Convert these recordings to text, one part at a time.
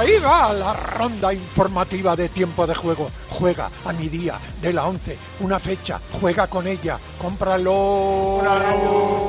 Ahí va la ronda informativa de tiempo de juego. Juega a mi día de la 11, una fecha, juega con ella, cómpralo.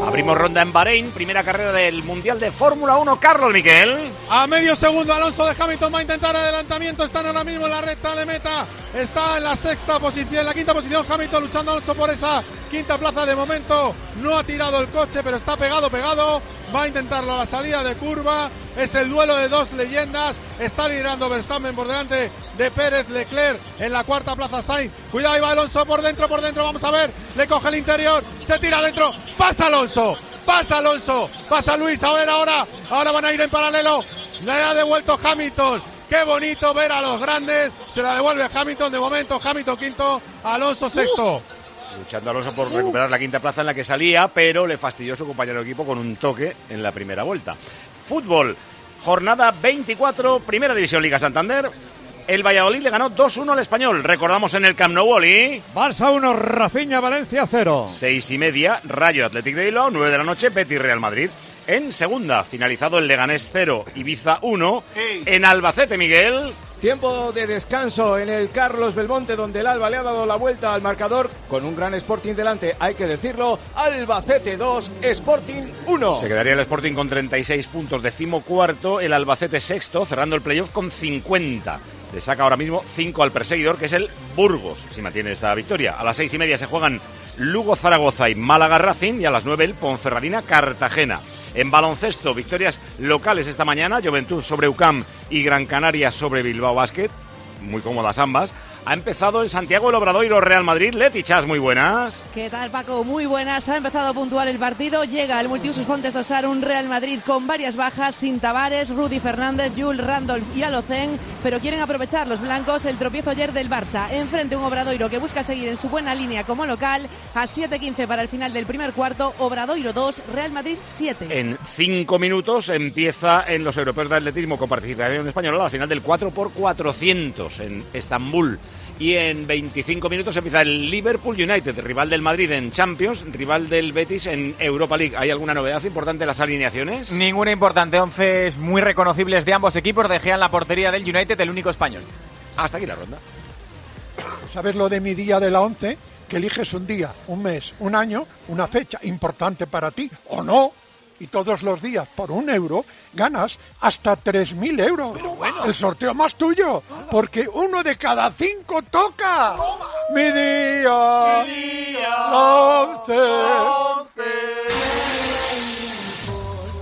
Abrimos ronda en Bahrein, primera carrera del Mundial de Fórmula 1. Carlos Miquel. A medio segundo Alonso de Hamilton va a intentar adelantamiento, están ahora mismo en la recta de meta, está en la sexta posición, en la quinta posición Hamilton luchando Alonso por esa quinta plaza de momento, no ha tirado el coche pero está pegado, pegado, va a intentarlo a la salida de curva, es el duelo de dos leyendas, está liderando Verstappen por delante de Pérez Leclerc en la cuarta plaza Sainz, cuidado ahí va Alonso por dentro, por dentro, vamos a ver, le coge el interior, se tira adentro, pasa Alonso, pasa Alonso, pasa Luis, a ver ahora, ahora van a ir en paralelo, le ha devuelto Hamilton, Qué bonito ver a los grandes. Se la devuelve a Hamilton de momento. Hamilton quinto, Alonso sexto. Luchando Alonso por recuperar la quinta plaza en la que salía, pero le fastidió su compañero de equipo con un toque en la primera vuelta. Fútbol, jornada 24, Primera División Liga Santander. El Valladolid le ganó 2-1 al Español. Recordamos en el Camp Nou Oli. Barça 1, Rafinha, Valencia 0. Seis y media, Rayo Athletic de Bilbao. 9 de la noche, Betis Real Madrid. En segunda, finalizado el Leganés 0, Ibiza 1. En Albacete, Miguel. Tiempo de descanso en el Carlos Belmonte, donde el Alba le ha dado la vuelta al marcador con un gran Sporting delante, hay que decirlo. Albacete 2, Sporting 1. Se quedaría el Sporting con 36 puntos, decimocuarto, el Albacete sexto, cerrando el playoff con 50. Le saca ahora mismo 5 al perseguidor, que es el Burgos, si mantiene esta victoria. A las seis y media se juegan Lugo Zaragoza y Málaga Racing, y a las 9 el Ponferradina Cartagena. En baloncesto, victorias locales esta mañana, Juventud sobre UCAM y Gran Canaria sobre Bilbao Basket, muy cómodas ambas. Ha empezado el Santiago el Obradoiro Real Madrid. Leti Chas, muy buenas. ¿Qué tal, Paco? Muy buenas. Ha empezado a puntuar el partido. Llega el Multiusos Fontes Dosar, un Real Madrid con varias bajas, sin Tavares, Rudy Fernández, Jules Randolph y Alocen, pero quieren aprovechar los blancos el tropiezo ayer del Barça. Enfrente un Obradoiro que busca seguir en su buena línea como local. A 7-15 para el final del primer cuarto. Obradoiro 2, Real Madrid 7. En cinco minutos empieza en los europeos de atletismo con participación española la final del 4x400 en Estambul. Y en 25 minutos empieza el Liverpool United, rival del Madrid en Champions, rival del Betis en Europa League. ¿Hay alguna novedad importante en las alineaciones? Ninguna importante. Once muy reconocibles de ambos equipos. Dejean la portería del United, el único español. Hasta aquí la ronda. ¿Sabes lo de mi día de la 11? Que eliges un día, un mes, un año, una fecha importante para ti, o no. Y todos los días, por un euro, ganas hasta 3.000 euros. El sorteo más tuyo, porque uno de cada cinco toca. Mi día, la 11.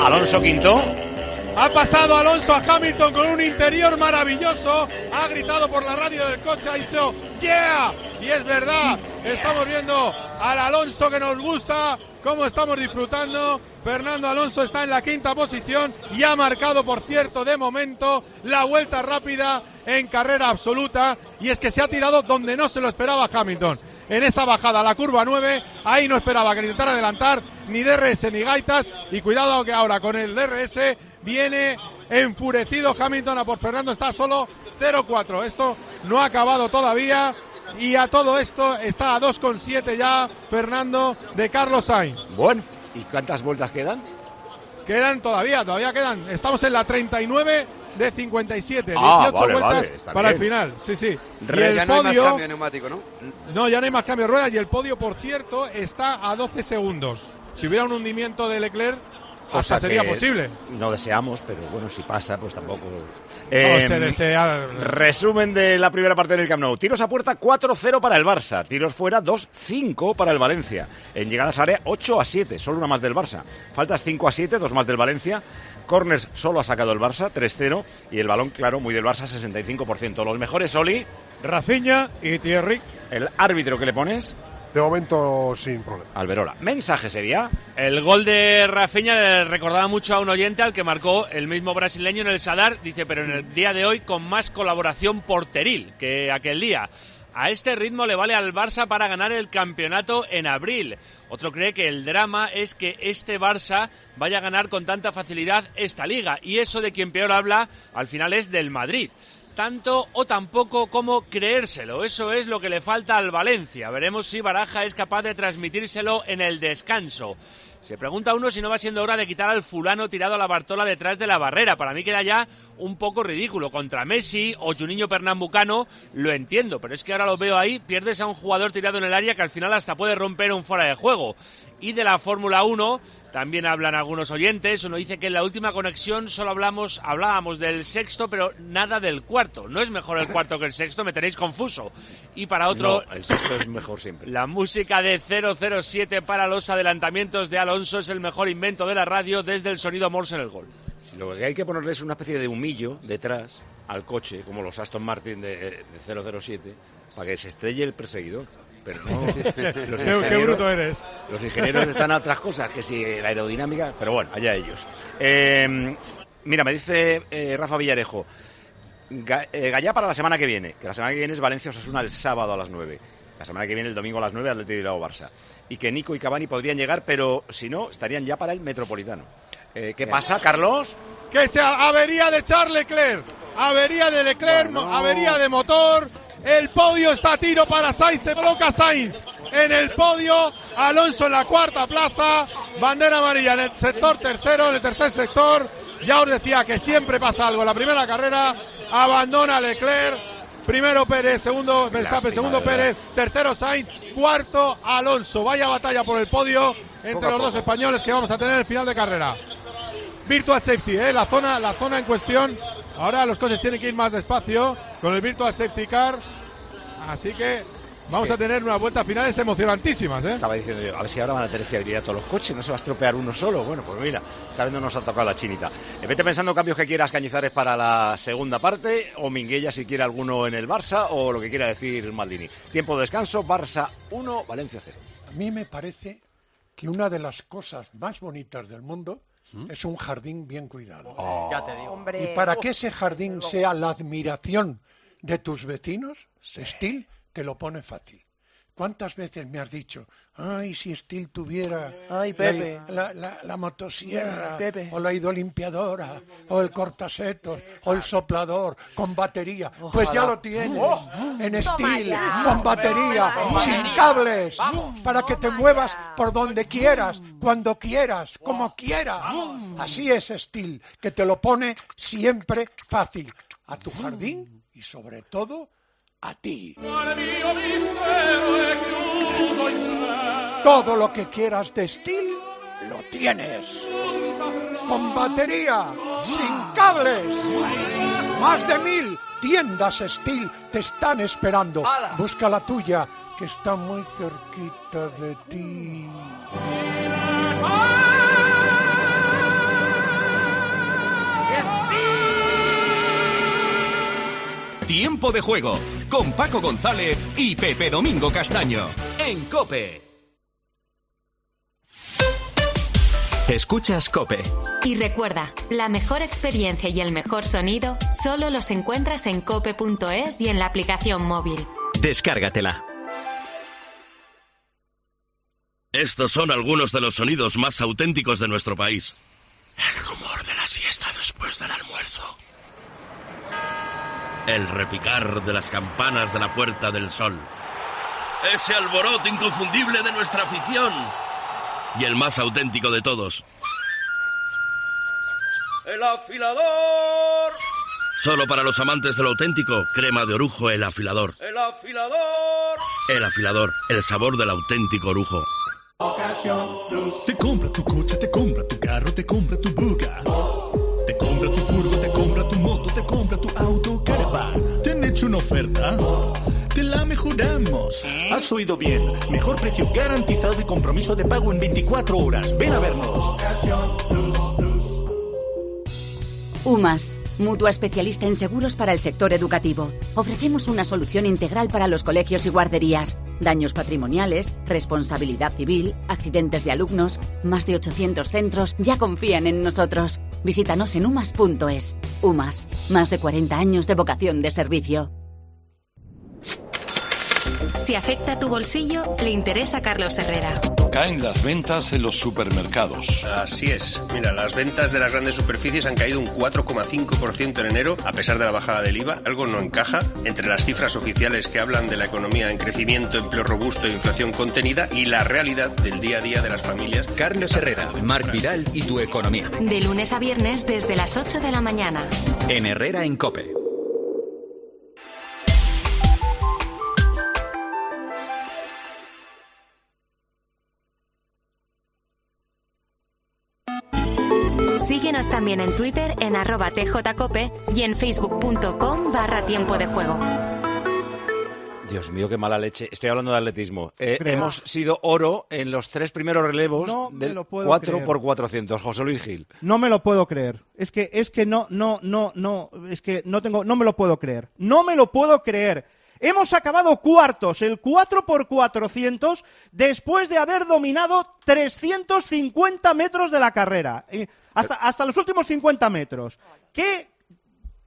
Alonso Quinto. Ha pasado Alonso a Hamilton con un interior maravilloso. Ha gritado por la radio del coche, ha dicho ¡Yeah! Y es verdad, estamos viendo al Alonso que nos gusta, cómo estamos disfrutando. Fernando Alonso está en la quinta posición y ha marcado, por cierto, de momento, la vuelta rápida en carrera absoluta. Y es que se ha tirado donde no se lo esperaba Hamilton. En esa bajada, la curva 9, ahí no esperaba que intentara adelantar ni DRS ni gaitas. Y cuidado que ahora con el DRS viene enfurecido Hamilton a por Fernando, está solo 0-4. Esto no ha acabado todavía. Y a todo esto está a 2,7 ya Fernando de Carlos Sainz. Bueno, ¿y cuántas vueltas quedan? Quedan todavía, todavía quedan. Estamos en la 39 de 57. 18 Ah, vale, vueltas vale, está para el final. Sí, sí. Y el ya no hay más podio. cambio neumático, ¿no? No, ya no hay más cambio de ruedas. Y el podio, por cierto, está a 12 segundos. Si hubiera un hundimiento de Leclerc, hasta Cosa sería que posible. No deseamos, pero bueno, si pasa, pues tampoco. No Eh, se desea. Resumen de la primera parte del Camp Nou. Tiros a puerta 4-0 para el Barça. Tiros fuera 2-5 para el Valencia. En llegadas a área 8 a 7, solo una más del Barça. Faltas 5 a 7, dos más del Valencia. Corners solo ha sacado el Barça, 3-0. Y el balón, claro, muy del Barça, 65%. Los mejores, Oli. Rafinha y Thierry. El árbitro que le pones. De momento sin problema. Alberola. Mensaje sería. El gol de Rafinha le recordaba mucho a un oyente al que marcó el mismo brasileño en el Sadar, dice, pero en el día de hoy con más colaboración porteril que aquel día. A este ritmo le vale al Barça para ganar el campeonato en abril. Otro cree que el drama es que este Barça vaya a ganar con tanta facilidad esta liga. Y eso de quien peor habla al final es del Madrid tanto o tampoco como creérselo. Eso es lo que le falta al Valencia. Veremos si Baraja es capaz de transmitírselo en el descanso. Se pregunta uno si no va siendo hora de quitar al fulano tirado a la Bartola detrás de la barrera. Para mí queda ya un poco ridículo. Contra Messi o Juninho Pernambucano lo entiendo, pero es que ahora lo veo ahí, pierdes a un jugador tirado en el área que al final hasta puede romper un fuera de juego. Y de la Fórmula 1 también hablan algunos oyentes. Uno dice que en la última conexión solo hablamos, hablábamos del sexto, pero nada del cuarto. No es mejor el cuarto que el sexto, me tenéis confuso. Y para otro, No, el sexto es mejor siempre. la música de 007 para los adelantamientos de Alonso es el mejor invento de la radio desde el sonido Morse en el gol. Si Lo que hay que ponerle es una especie de humillo detrás al coche, como los Aston Martin de, de 007, para que se estrelle el perseguidor. Pero no. los Qué- bruto eres. Los ingenieros están a otras cosas, que si la aerodinámica, pero bueno, allá ellos. Eh, mira, me dice eh, Rafa Villarejo, Ga- eh, Gallá para la semana que viene, que la semana que viene es Valencia Osasuna el sábado a las 9. La semana que viene, el domingo a las 9, Atlético de Bilbao Barça. Y que Nico y Cavani podrían llegar, pero si no, estarían ya para el Metropolitano. Eh, ¿Qué pasa, Carlos? Que sea avería de Charles Leclerc. Avería de Leclerc, avería de motor. El podio está a tiro para Sainz. Se coloca Sainz en el podio. Alonso en la cuarta plaza. Bandera amarilla en el sector tercero, en el tercer sector. Ya os decía que siempre pasa algo. En la primera carrera abandona Leclerc. Primero Pérez, segundo Verstappen, segundo. Pérez, tercero Sainz, cuarto Alonso. Vaya batalla por el podio entre Poco los dos españoles que vamos a tener en el final de carrera. Virtual Safety, ¿eh? la, zona, la zona en cuestión. Ahora los coches tienen que ir más despacio con el Virtual Safety Car. Así que vamos que- a tener unas vueltas finales emocionantísimas. ¿eh? Estaba diciendo yo, a ver si ahora van a tener fiabilidad todos los coches, no se va a estropear uno solo. Bueno, pues mira, esta vez no nos ha tocado la chinita. Eh, vete pensando cambios que quieras cañizares para la segunda parte, o Minguella si quiere alguno en el Barça, o lo que quiera decir Maldini. Tiempo de descanso, Barça 1, Valencia 0. A mí me parece que una de las cosas más bonitas del mundo es un jardín bien cuidado. Ya te digo. Y para que ese jardín sea la admiración de tus vecinos, Steel te lo pone fácil. ¿Cuántas veces me has dicho, ay, si Steel tuviera Ay, la- Pepe. La, la- la motosierra, Pepe. o la idolimpiadora, o el cortasetos, o el soplador con batería? Pues ya lo tienes en Steel, con batería, Toma sin ya. cables, para que te muevas por donde quieras, cuando quieras, como quieras. Así es Steel, que te lo pone siempre fácil a tu jardín y sobre todo a ti. Todo lo que quieras de Steel lo tienes. Con batería, sin cables. Más de mil tiendas Steel te están esperando. Busca la tuya, que está muy cerquita de ti. Tiempo de juego con Paco González y Pepe Domingo Castaño en Cope. Escuchas Cope. Y recuerda, la mejor experiencia y el mejor sonido solo los encuentras en cope.es y en la aplicación móvil. Descárgatela. Estos son algunos de los sonidos más auténticos de nuestro país. El rumor de la siesta después del almuerzo. El repicar de las campanas de la Puerta del Sol. Ese alboroto inconfundible de nuestra afición. Y el más auténtico de todos. ¡El afilador! Solo para los amantes del auténtico, crema de orujo el afilador. ¡El afilador! El afilador, el sabor del auténtico orujo. Te compra tu coche, te compra tu carro, te compra tu buga. Te compra tu furgo, te compra tu moto, te compra tu auto. ¿Te han hecho una oferta? Te la mejoramos. Has oído bien. Mejor precio garantizado y compromiso de pago en 24 horas. Ven a vernos. UMAS, Mutua especialista en seguros para el sector educativo. Ofrecemos una solución integral para los colegios y guarderías. Daños patrimoniales, responsabilidad civil, accidentes de alumnos. Más de 800 centros ya confían en nosotros. Visítanos en umas.es. UMAS, más de 40 años de vocación de servicio. Si afecta tu bolsillo, le interesa a Carlos Herrera. Caen las ventas en los supermercados. Así es. Mira, las ventas de las grandes superficies han caído un 4,5% en enero, a pesar de la bajada del IVA. Algo no encaja entre las cifras oficiales que hablan de la economía en crecimiento, empleo robusto e inflación contenida y la realidad del día a día de las familias. Carlos Herrera, Marc Vidal y tu economía. De lunes a viernes desde las 8 de la mañana. En Herrera en Cope. Síguenos también en Twitter en arroba tjcope y en facebook.com barra tiempo de juego. Dios mío, qué mala leche. Estoy hablando de atletismo. Eh, hemos sido oro en los tres primeros relevos No del lo puedo 4 creer. por 400. José Luis Gil. No me lo puedo creer. Es que, es que no, no, no, no, es que no tengo, no me lo puedo creer. No me lo puedo creer. Hemos acabado cuartos, el 4 por 400 después de haber dominado 350 metros de la carrera. Eh, hasta, hasta los últimos 50 metros. ¿Qué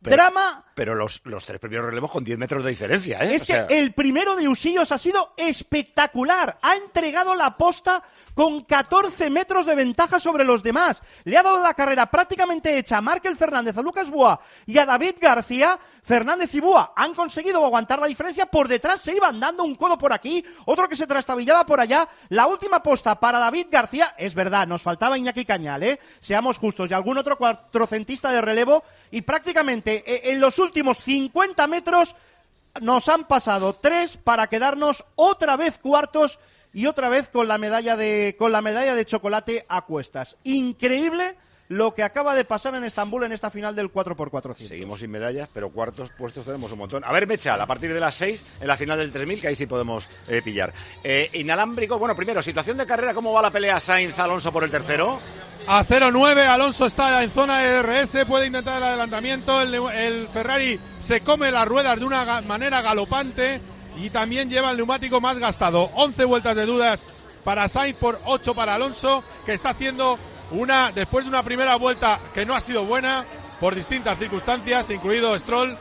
Pero- drama Pero los, los tres primeros relevos con 10 metros de diferencia, ¿eh? Es O que sea, el primero de Usillos ha sido espectacular. Ha entregado la posta con 14 metros de ventaja sobre los demás. Le ha dado la carrera prácticamente hecha a Markel Fernández, a Lucas Boa y a David García. Fernández y Boa han conseguido aguantar la diferencia. Por detrás se iban dando un codo por aquí, otro que se trastabillaba por allá. La última posta para David García, es verdad, nos faltaba Iñaki Cañal, ¿eh? Seamos justos, y algún otro cuatrocentista de relevo. Y prácticamente eh, en los últimos 50 metros nos han pasado tres para quedarnos otra vez cuartos y otra vez con la medalla de con la medalla de chocolate a cuestas. Increíble lo que acaba de pasar en Estambul en esta final del 4x400. Seguimos sin medallas, pero cuartos puestos tenemos un montón. A ver, Mechal, a partir de las 6, en la final del 3000, que ahí sí podemos eh, pillar. Eh, inalámbrico, bueno, primero, situación de carrera, ¿cómo va la pelea Sainz-Alonso por el tercero? A 0-9, Alonso está en zona de DRS, puede intentar el adelantamiento, el, el Ferrari se come las ruedas de una manera galopante y también lleva el neumático más gastado. 11 vueltas de dudas para Sainz por 8 para Alonso, que está haciendo una, después de una primera vuelta que no ha sido buena por distintas circunstancias, incluido Stroll,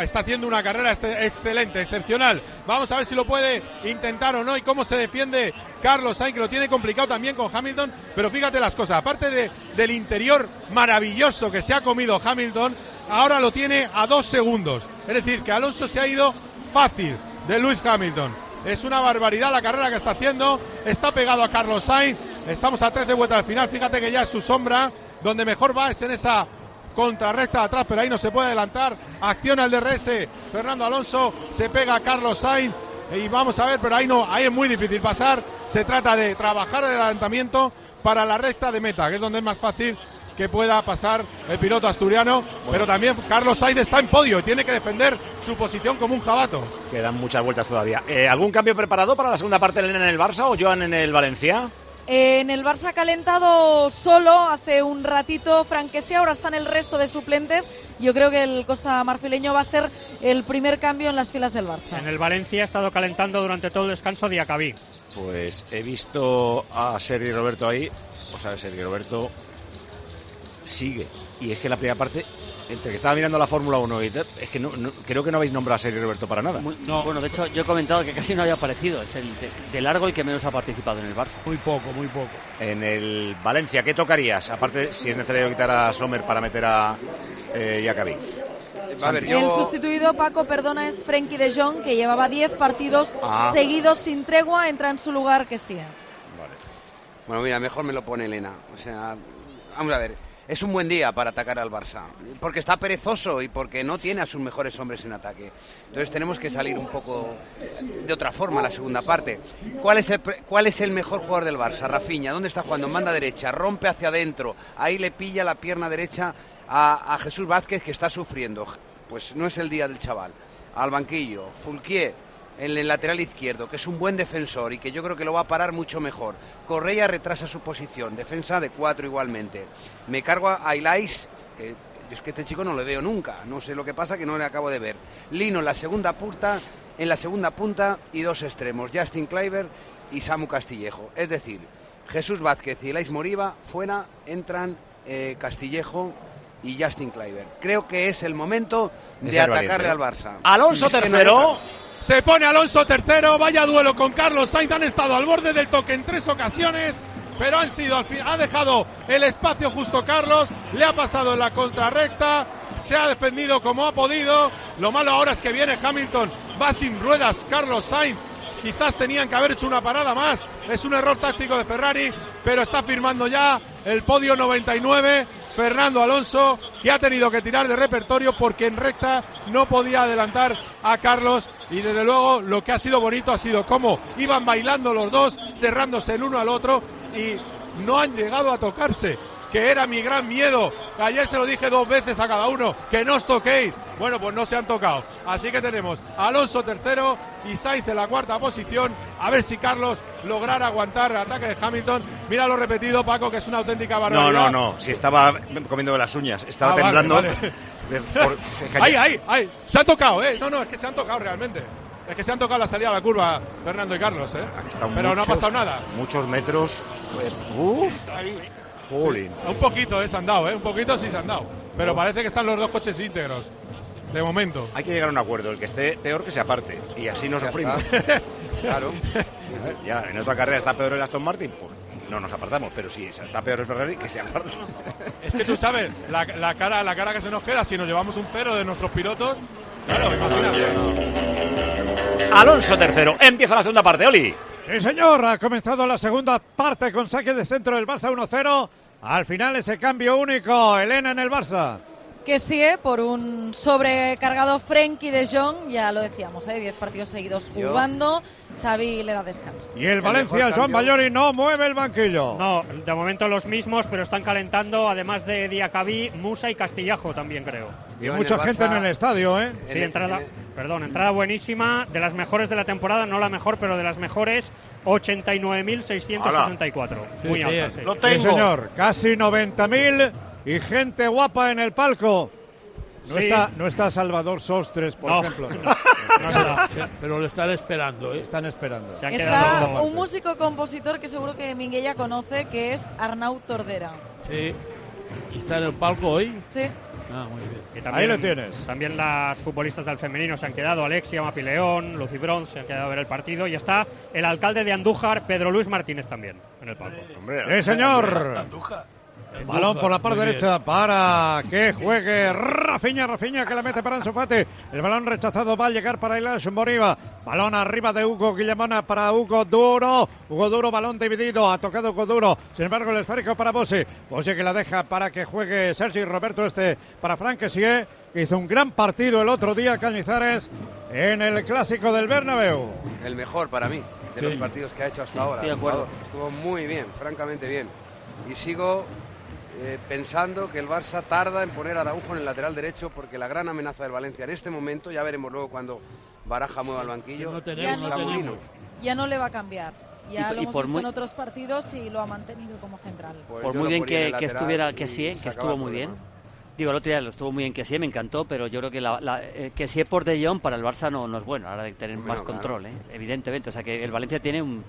está haciendo una carrera este- excelente, excepcional. Vamos a ver si lo puede intentar o no y cómo se defiende Carlos Sainz, que lo tiene complicado también con Hamilton. Pero fíjate las cosas, aparte de, del interior maravilloso que se ha comido Hamilton, ahora lo tiene a dos segundos. Es decir, que Alonso se ha ido fácil de Lewis Hamilton. Es una barbaridad la carrera que está haciendo. Está pegado a Carlos Sainz. Estamos a 13 vueltas al final. Fíjate que ya es su sombra. Donde mejor va es en esa contrarrecta de atrás, pero ahí no se puede adelantar. Acciona el DRS. Fernando Alonso se pega a Carlos Sainz. Y vamos a ver, pero ahí no, ahí es muy difícil pasar. Se trata de trabajar el adelantamiento para la recta de meta, que es donde es más fácil que pueda pasar el piloto asturiano. Pero también Carlos Sainz está en podio y tiene que defender su posición como un jabato. Quedan muchas vueltas todavía. Eh, ¿Algún cambio preparado para la segunda parte, Elena, en el Barça o Joan en el Valencia? En el Barça ha calentado solo hace un ratito Franquese, ahora están el resto de suplentes. Yo creo que el Costa Marfileño va a ser el primer cambio en las filas del Barça. En el Valencia ha estado calentando durante todo el descanso Diacabí. Pues he visto a Sergio Roberto ahí. O sea, Sergio Roberto sigue. Y es que la primera parte, entre que estaba mirando la Fórmula 1 y es que no, no- creo que no habéis nombrado a Sergio Roberto para nada. No, bueno, de hecho yo he comentado que casi no había aparecido. Es el de, de largo el que menos ha participado en el Barça. Muy poco, muy poco. En el Valencia, ¿qué tocarías? Aparte, si es necesario quitar a Sommer para meter a eh. El sustituido, Paco, perdona, es Frenkie de Jong, que llevaba 10 partidos Ah. seguidos sin tregua, entra en su lugar que sí. Bueno, mira, mejor me lo pone Elena. O sea, vamos a ver. Es un buen día para atacar al Barça, porque está perezoso y porque no tiene a sus mejores hombres en ataque. Entonces tenemos que salir un poco de otra forma la segunda parte. ¿Cuál es el, mejor jugador del Barça? Rafinha, ¿dónde está jugando? Manda derecha, rompe hacia adentro, ahí le pilla la pierna derecha a, a Jesús Vázquez que está sufriendo. Pues no es el día del chaval. Al banquillo, Fulquier, en el lateral izquierdo, que es un buen defensor y que yo creo que lo va a parar mucho mejor. Correa retrasa su posición, defensa de cuatro igualmente. Me cargo a Ilais, que Yo es que este chico no le veo nunca. No sé lo que pasa, que no le acabo de ver. Lino en la segunda punta, en la segunda punta y dos extremos, Justin Kleiber y Samu Castillejo. Es decir, Jesús Vázquez y Elais Moriba fuera, entran eh, Castillejo y Justin Kleiber. Creo que es el momento de, atacarle al. Barça. Alonso no tercero. Se pone Alonso tercero, vaya duelo con Carlos Sainz, han estado al borde del toque en tres ocasiones, pero han sido al fin, ha dejado el espacio justo Carlos, le ha pasado en la contrarrecta, se ha defendido como ha podido, lo malo ahora es que viene Hamilton, va sin ruedas Carlos Sainz, quizás tenían que haber hecho una parada más, es un error táctico de Ferrari, pero está firmando ya el podio 99. Fernando Alonso, que ha tenido que tirar de repertorio porque en recta no podía adelantar a Carlos. Y desde luego lo que ha sido bonito ha sido cómo iban bailando los dos, cerrándose el uno al otro y no han llegado a tocarse, que era mi gran miedo. Ayer se lo dije dos veces a cada uno, que no os toquéis. Bueno, pues no se han tocado. Así que tenemos a Alonso tercero y Sainz en la cuarta posición. A ver si Carlos lograra aguantar el ataque de Hamilton. Míralo repetido, Paco, que es una auténtica No, no, barbaridad. no. Si estaba comiendo las uñas, estaba Ah, vale, temblando. vale. De- por- ayer- ahí, ahí. Se han tocado, ¿eh? No, no, es que se han tocado realmente. Es que se han tocado la salida a la curva Fernando y Carlos, ¿eh? Pero no ha pasado nada. Muchos metros. eh, Uf, jolín. Un poquito, ¿eh? Se han dado, ¿eh? Un poquito sí se han dado. Pero parece que están los dos coches íntegros. De momento. Hay que llegar a un acuerdo. El que esté peor que se aparte. Y así nos Ya sufrimos. Claro. ya, en otra carrera está peor el Aston Martin, pues no nos apartamos. Pero si está peor el Ferrari, que se aparte. Es que tú sabes, la, la cara, la cara que se nos queda si nos llevamos un cero de nuestros pilotos. Claro, imagínate. Alonso tercero. Empieza la segunda parte, Oli. Sí, señor, ha comenzado la segunda parte con saque de centro del Barça 1-0. Al final ese cambio único, Elena en el Barça. Que sí, ¿eh? por un sobrecargado Frenkie de Jong, ya lo decíamos, ¿eh? 10 partidos seguidos Yo- jugando, Xavi le da descanso. Y el Valencia, Joan Bayori, no mueve el banquillo. No, de momento los mismos, pero están calentando, además de Diacabí, Musa y Castillajo también creo. Y mucha gente en el estadio, ¿eh? Sí, entrada, perdón, entrada buenísima, de las mejores de la temporada, no la mejor, pero de las mejores, 89.664. Sí, Muy sí, alta, sí. sí. Sí, señor, casi 90.000 y gente guapa en el palco. No, Sí. está, no está Salvador Sostres, por No. ejemplo. Pero lo están esperando, ¿eh? Están esperando. Está un músico compositor que seguro que Minguella conoce, que es Arnau Tordera. Sí. ¿Y está en el palco hoy? Sí. Ah, muy bien. Ahí lo tienes. También las futbolistas del femenino se han quedado, Alexia Mapileón, Lucy Bronze se han quedado a ver el partido y está el alcalde de Andújar, Pedro Luis Martínez también en el palco. Sí, señor. Balón por la parte derecha para que juegue Rafiña, Rafiña que la mete para Ansu Fati. El balón rechazado va a llegar para Ilash Moriba. Balón arriba de Hugo Guillemona para Hugo Duro. Hugo Duro, balón dividido. Ha tocado Hugo Duro. Sin embargo, el esférico para Bossi. Bossi que la deja para que juegue Sergi Roberto este para Frank Kessie, que hizo un gran partido el otro día Cañizares en el clásico del Bernabéu. El mejor para mí de Sí. los partidos que ha hecho hasta ahora. De acuerdo. Estuvo muy bien, francamente bien. Y sigo eh, pensando que el Barça tarda en poner a Araujo en el lateral derecho porque la gran amenaza del Valencia en este momento, ya veremos luego cuando Baraja mueva el banquillo, no tenemos, no. Ya no le va a cambiar. Ya Y- lo y hemos por visto muy- en otros partidos y lo ha mantenido como central. Pues Por muy bien que, estuviera que sí, que estuvo muy bien. Digo, el otro día lo estuvo muy bien que sí, me encantó, pero yo creo que la, la- eh, que sí por De Jong para el Barça no, no es bueno, ahora de tener más claro. control, ¿eh? evidentemente. O sea que el Valencia tiene un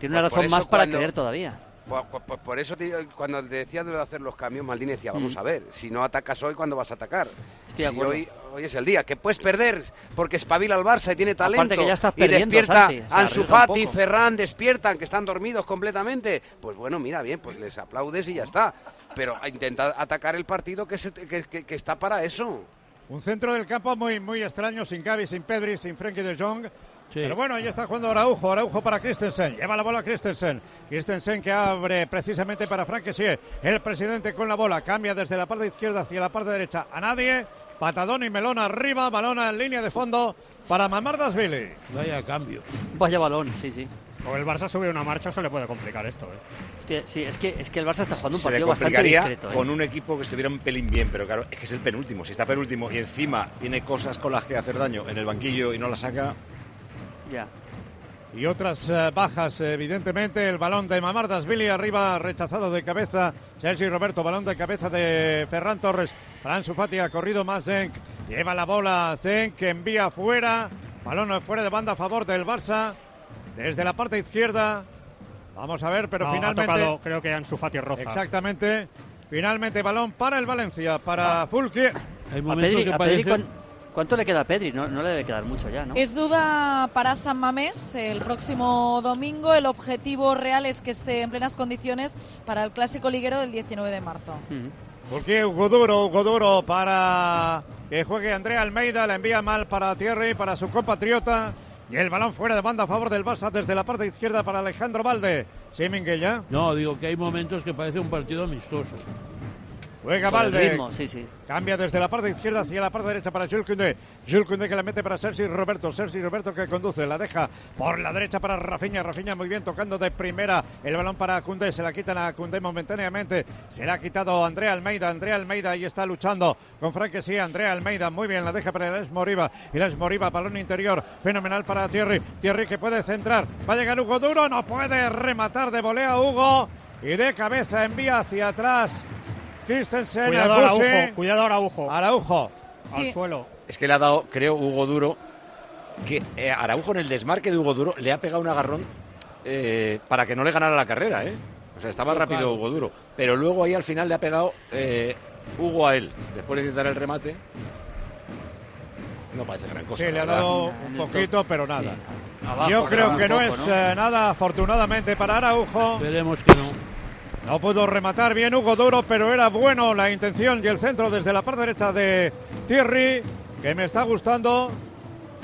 tiene una Pues razón más para cuando- creer todavía. Pues, pues- pues por eso te digo, cuando te decía de hacer los cambios, Maldini decía, vamos Mm. a ver, si no atacas hoy, ¿cuándo vas a atacar? Estoy Si hoy, hoy es el día, que puedes perder porque espabila el Barça y tiene talento. que ya estás y despierta Santi, o sea, Ansu Fati. Ferran, despiertan, que están dormidos completamente. Pues bueno, mira, bien, pues les aplaudes y ya está. Pero intenta atacar el partido que, se- que- que- que está para eso. Un centro del campo muy, muy extraño, sin Gavi, sin Pedri, sin Frenkie de Jong. Pero bueno, ahí está jugando Araujo, Araujo para Christensen, lleva la bola Christensen, Christensen que abre precisamente para Frank Kessie, el presidente con la bola, cambia desde la parte izquierda hacia la parte derecha a nadie, patadón y melón arriba, balón en línea de fondo para Mamardasvili. Vaya cambio. Vaya balón, sí, sí. O el Barça sube una marcha, se le puede complicar esto. ¿eh? Hostia, sí, es que, es que el Barça está jugando un Se le partido bastante complicaría discreto. ¿eh? con un equipo que estuviera un pelín bien, pero claro, es que es el penúltimo. Si está penúltimo y encima tiene cosas con las que hacer daño en el banquillo y no la saca, Ya. y otras eh, bajas, evidentemente. El balón de Mamardasvili arriba, rechazado de cabeza. Chelsea Roberto, balón de cabeza de Ferran Torres. Para Ansu Fati ha corrido más Zenk. Lleva la bola Zenk, que envía fuera. Balón fuera de banda a favor del Barça. Desde la parte izquierda. Vamos a ver, pero No, ha finalmente. tocado, creo que Ansu Fati roza. Exactamente. Finalmente balón para el Valencia, para Fulki. Hay A Pedri, a Pedri, ¿cuán- ¿cuánto le queda a Pedri? No, no le debe quedar mucho ya, ¿no? Es duda para San Mamés el próximo domingo. El objetivo real es que esté en plenas condiciones para el clásico liguero del 19 de marzo. Porque Hugo Duro, Hugo Duro para que juegue Andrea Almeida, la envía mal para Thierry, para su compatriota. Y el balón fuera de banda a favor del Barça desde la parte izquierda para Alejandro Valde. Sí, Minguella. No, digo que hay momentos que parece un partido amistoso. Juega el Valde. sí, sí. Cambia desde la parte izquierda hacia la parte derecha para Jules Koundé. Jules Koundé que la mete para Sergi Roberto. Sergi Roberto que conduce, la deja por la derecha para Rafinha. Rafinha muy bien tocando de primera. El balón para Koundé. Se la quitan a Koundé momentáneamente. Se la ha quitado Andrea Almeida. Andrea Almeida ahí está luchando con Frank sí. Andrea Almeida muy bien. La deja para Les Moriba. Y Les Moriba, balón interior. Fenomenal para Thierry. Thierry que puede centrar. Va a llegar Hugo Duro. No puede rematar de volea Hugo. Y de cabeza envía hacia atrás. Christensen. Cuidado Araujo. Araujo, cuidado Araujo. Araujo. Al suelo. Es que le ha dado, creo, Hugo Duro, que eh, Araujo en el desmarque de Hugo Duro le ha pegado un agarrón eh, para que no le ganara la carrera, ¿eh? O sea, estaba Sí, rápido claro. Hugo Duro. Pero luego ahí al final le ha pegado eh, Hugo a él. Después de intentar el remate. No parece gran cosa. Sí, le ha verdad. dado un poquito, pero nada. Abajo, Yo creo que no es nada, afortunadamente, para Araujo. Esperemos que no. No pudo rematar bien Hugo Duro, pero era bueno la intención y el centro desde la parte derecha de Thierry, que me está gustando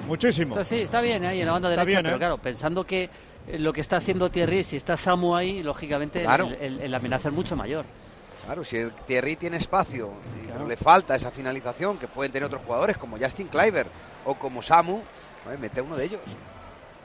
muchísimo. Pero sí, está bien ahí en la banda Está derecha, bien, pero ¿eh? claro, pensando que eh, lo que está haciendo Thierry, si está Samu ahí, lógicamente Claro. el, el- el amenaza es mucho mayor. Claro, si el Thierry tiene espacio y le falta esa finalización que pueden tener otros jugadores como Justin Kleiber o como Samu, pues mete uno de ellos.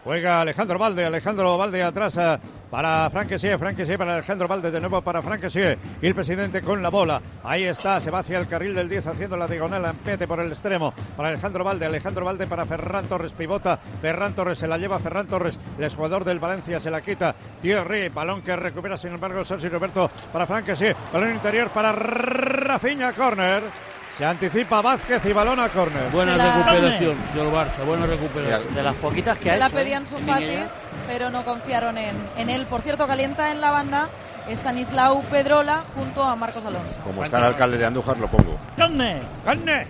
Juega Alejandro Valde, Alejandro Valde atrás eh, para Franquesie, Franquesie para Alejandro Valde, de nuevo para Franquesie y el presidente con la bola. Ahí está, se va hacia el carril del 10 haciendo la diagonal, empete por el extremo. Para Alejandro Valde, Alejandro Valde para Ferran Torres, pivota, Ferran Torres se la lleva Ferran Torres, el jugador del Valencia se la quita, Thierry, balón que recupera sin embargo Sergio Roberto para Franquesie, balón interior para Rafinha, corner. Se anticipa Vázquez y balón a córner. Buena la- recuperación del Barça, buena recuperación. De las poquitas que Se ha la hecho. ¿eh? pedían su Fati, pero no confiaron en, en él. Por cierto, calienta en la banda Stanislau Pedrola junto a Marcos Alonso. Como está el alcalde de Andújar, lo pongo. ¡Carne! ¡Carne!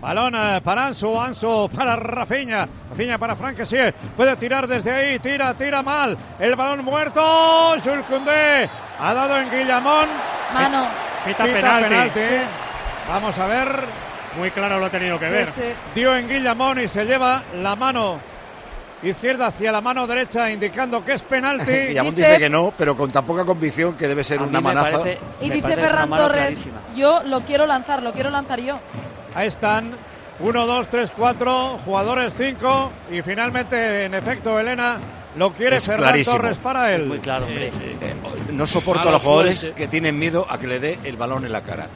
Balón eh, para Ansu, Ansu para Rafinha, Rafinha para Franquesie, puede tirar desde ahí, tira, tira mal, el balón muerto, Jules Koundé, ha dado en Guillamón, Mano. Pita penalti. Sí. Vamos a ver, Muy claro lo ha tenido que Sí, ver. sí. dio en Guillamón y se lleva la mano izquierda hacia la mano derecha indicando que es penalti. Guillamón Dice- dice que no, pero con tan poca convicción que debe ser una manaza. parece- Y dice Ferran Torres, clarísima. yo lo quiero lanzar, lo quiero lanzar yo. Ahí están. 1, 2, 3, 4, jugadores 5 y finalmente, en efecto, Elena lo quiere Es Ferran clarísimo. Torres para él. Muy claro, hombre. Eh, no soporto a los jugadores suerte. que tienen miedo a que le dé el balón en la cara.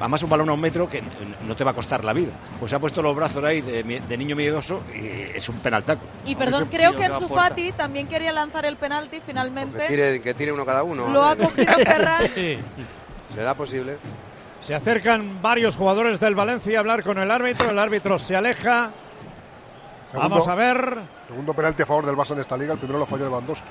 Además, un balón a un metro que no te va a costar la vida. Pues se ha puesto los brazos ahí de, niño miedoso y es un penaltaco. Y perdón, ese creo que Ansu. Fati también quería lanzar el penalti, Que finalmente tire, que tire uno cada uno. lo ha cogido Ferran. ¿Será posible? Se acercan varios jugadores del Valencia a hablar con el árbitro. El árbitro se aleja. Segundo- Vamos a ver. Segundo penalti a favor del Barça en esta liga, el primero lo falló Lewandowski.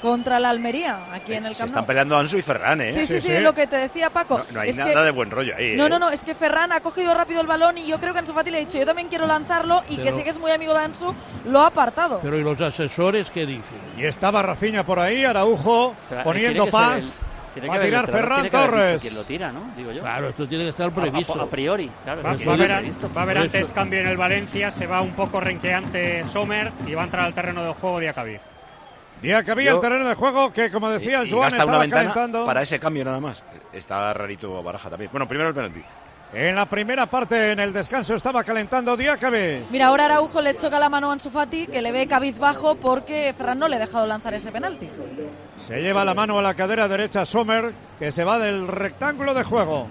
Contra la Almería, aquí en el Se Camp están peleando Ansu y Ferran, ¿eh? Sí, sí, Sí, sí, lo que te decía Paco. No, no hay Es nada que- de buen rollo ahí. No, ¿eh? no, no, es que Ferran ha cogido rápido el balón y yo creo que Ansu Fati le ha dicho, yo también quiero lanzarlo y que Pero- sí que es muy amigo de Ansu, lo ha apartado. Pero ¿y los asesores qué dicen? Y estaba Rafinha por ahí, Araujo Pero, eh, poniendo que paz. Va que a tirar Ferran tiene que Torres. quién lo tira, ¿no? Digo yo. Claro, esto tiene que estar A- a- previsto. A, priori, claro. Va, va a previsto. va a haber antes cambio en el Valencia, se va un poco renqueante Sommer y va a entrar al terreno de juego Diacabí. Día que había el terreno de juego que, como decía Y- el y Joan, gasta una estaba ventana calentando. para ese cambio nada más. Está rarito Baraja también. Bueno, primero el penalti. En la primera parte, en el descanso, estaba calentando Diácabe. Mira, ahora Araujo le choca la mano a Ansu Fati, que le ve cabizbajo porque Ferran no le ha dejado lanzar ese penalti. Se lleva la mano a la cadera derecha Sommer, que se va del rectángulo de juego.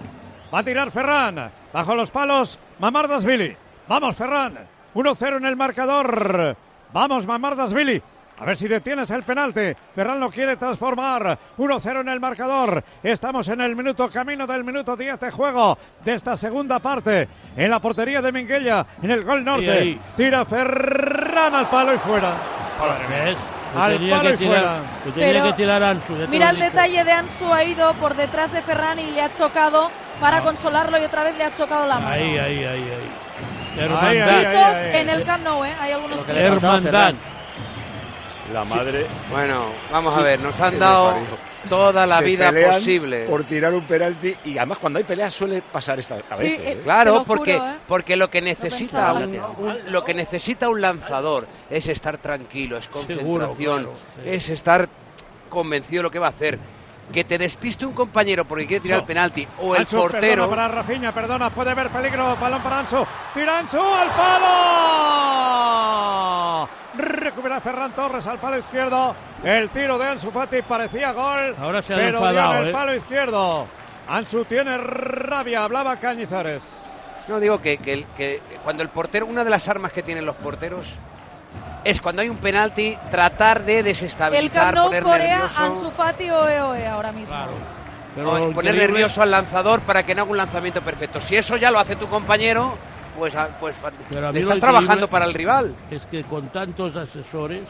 Va a tirar Ferran. Bajo los palos, Mamardasvili. Vamos, Ferran. 1-0 en el marcador. Vamos, Mamardasvili. A ver si detienes el penalti. Ferran lo quiere transformar. 1-0 en el marcador. Estamos en el minuto, camino del minuto 10 de juego de esta segunda parte. En la portería de Minguella, en el gol norte. ahí. Tira Ferran al palo y fuera. ¿Ves? Que Al tenía palo que y tirar, fuera. que tenía Pero que tirar Ansu. ya te Mira el detalle de Ansu, ha ido por detrás de Ferran y le ha chocado para consolarlo y otra vez le ha chocado la mano. Ahí, ahí, ahí, ahí. Hermandad. ahí, ahí, Gritos ahí. en el Camp Nou, ¿eh? Hay algunos que le Hermandad. La madre. Bueno, vamos a ver, nos han dado toda la Se vida posible. Por tirar un penalti. Y además, cuando hay peleas, suele pasar esta a veces. eh, ¿eh? Claro, lo porque, juro, ¿eh? porque lo que necesita pensaba. un, un- lo que necesita un lanzador es estar tranquilo, es concentración, claro, sí. es estar convencido de lo que va a hacer. Que te despiste un compañero porque quiere tirar el penalti o el portero. Perdona para Rafinha, perdona, puede haber peligro. Balón para Ansu. Tira Ansu al palo. Recupera Ferran Torres al palo izquierdo. El tiro de Ansu Fati parecía gol. Ahora se han pero dio enfadado, en el ¿eh? palo izquierdo. Ansu tiene rabia, hablaba Cañizares. No digo que, que el- que cuando el portero, una de las armas que tienen los porteros es cuando hay un penalti tratar de El desestabilizar, Camp Nou poner Corea, nervioso, Ansu Fati o EOE ahora mismo. Pero o lo poner nervioso al lanzador para que no haga un lanzamiento perfecto. Si eso ya lo hace tu compañero, pues, ah, pues Pero a mí lo estás trabajando para el rival. Es que con tantos asesores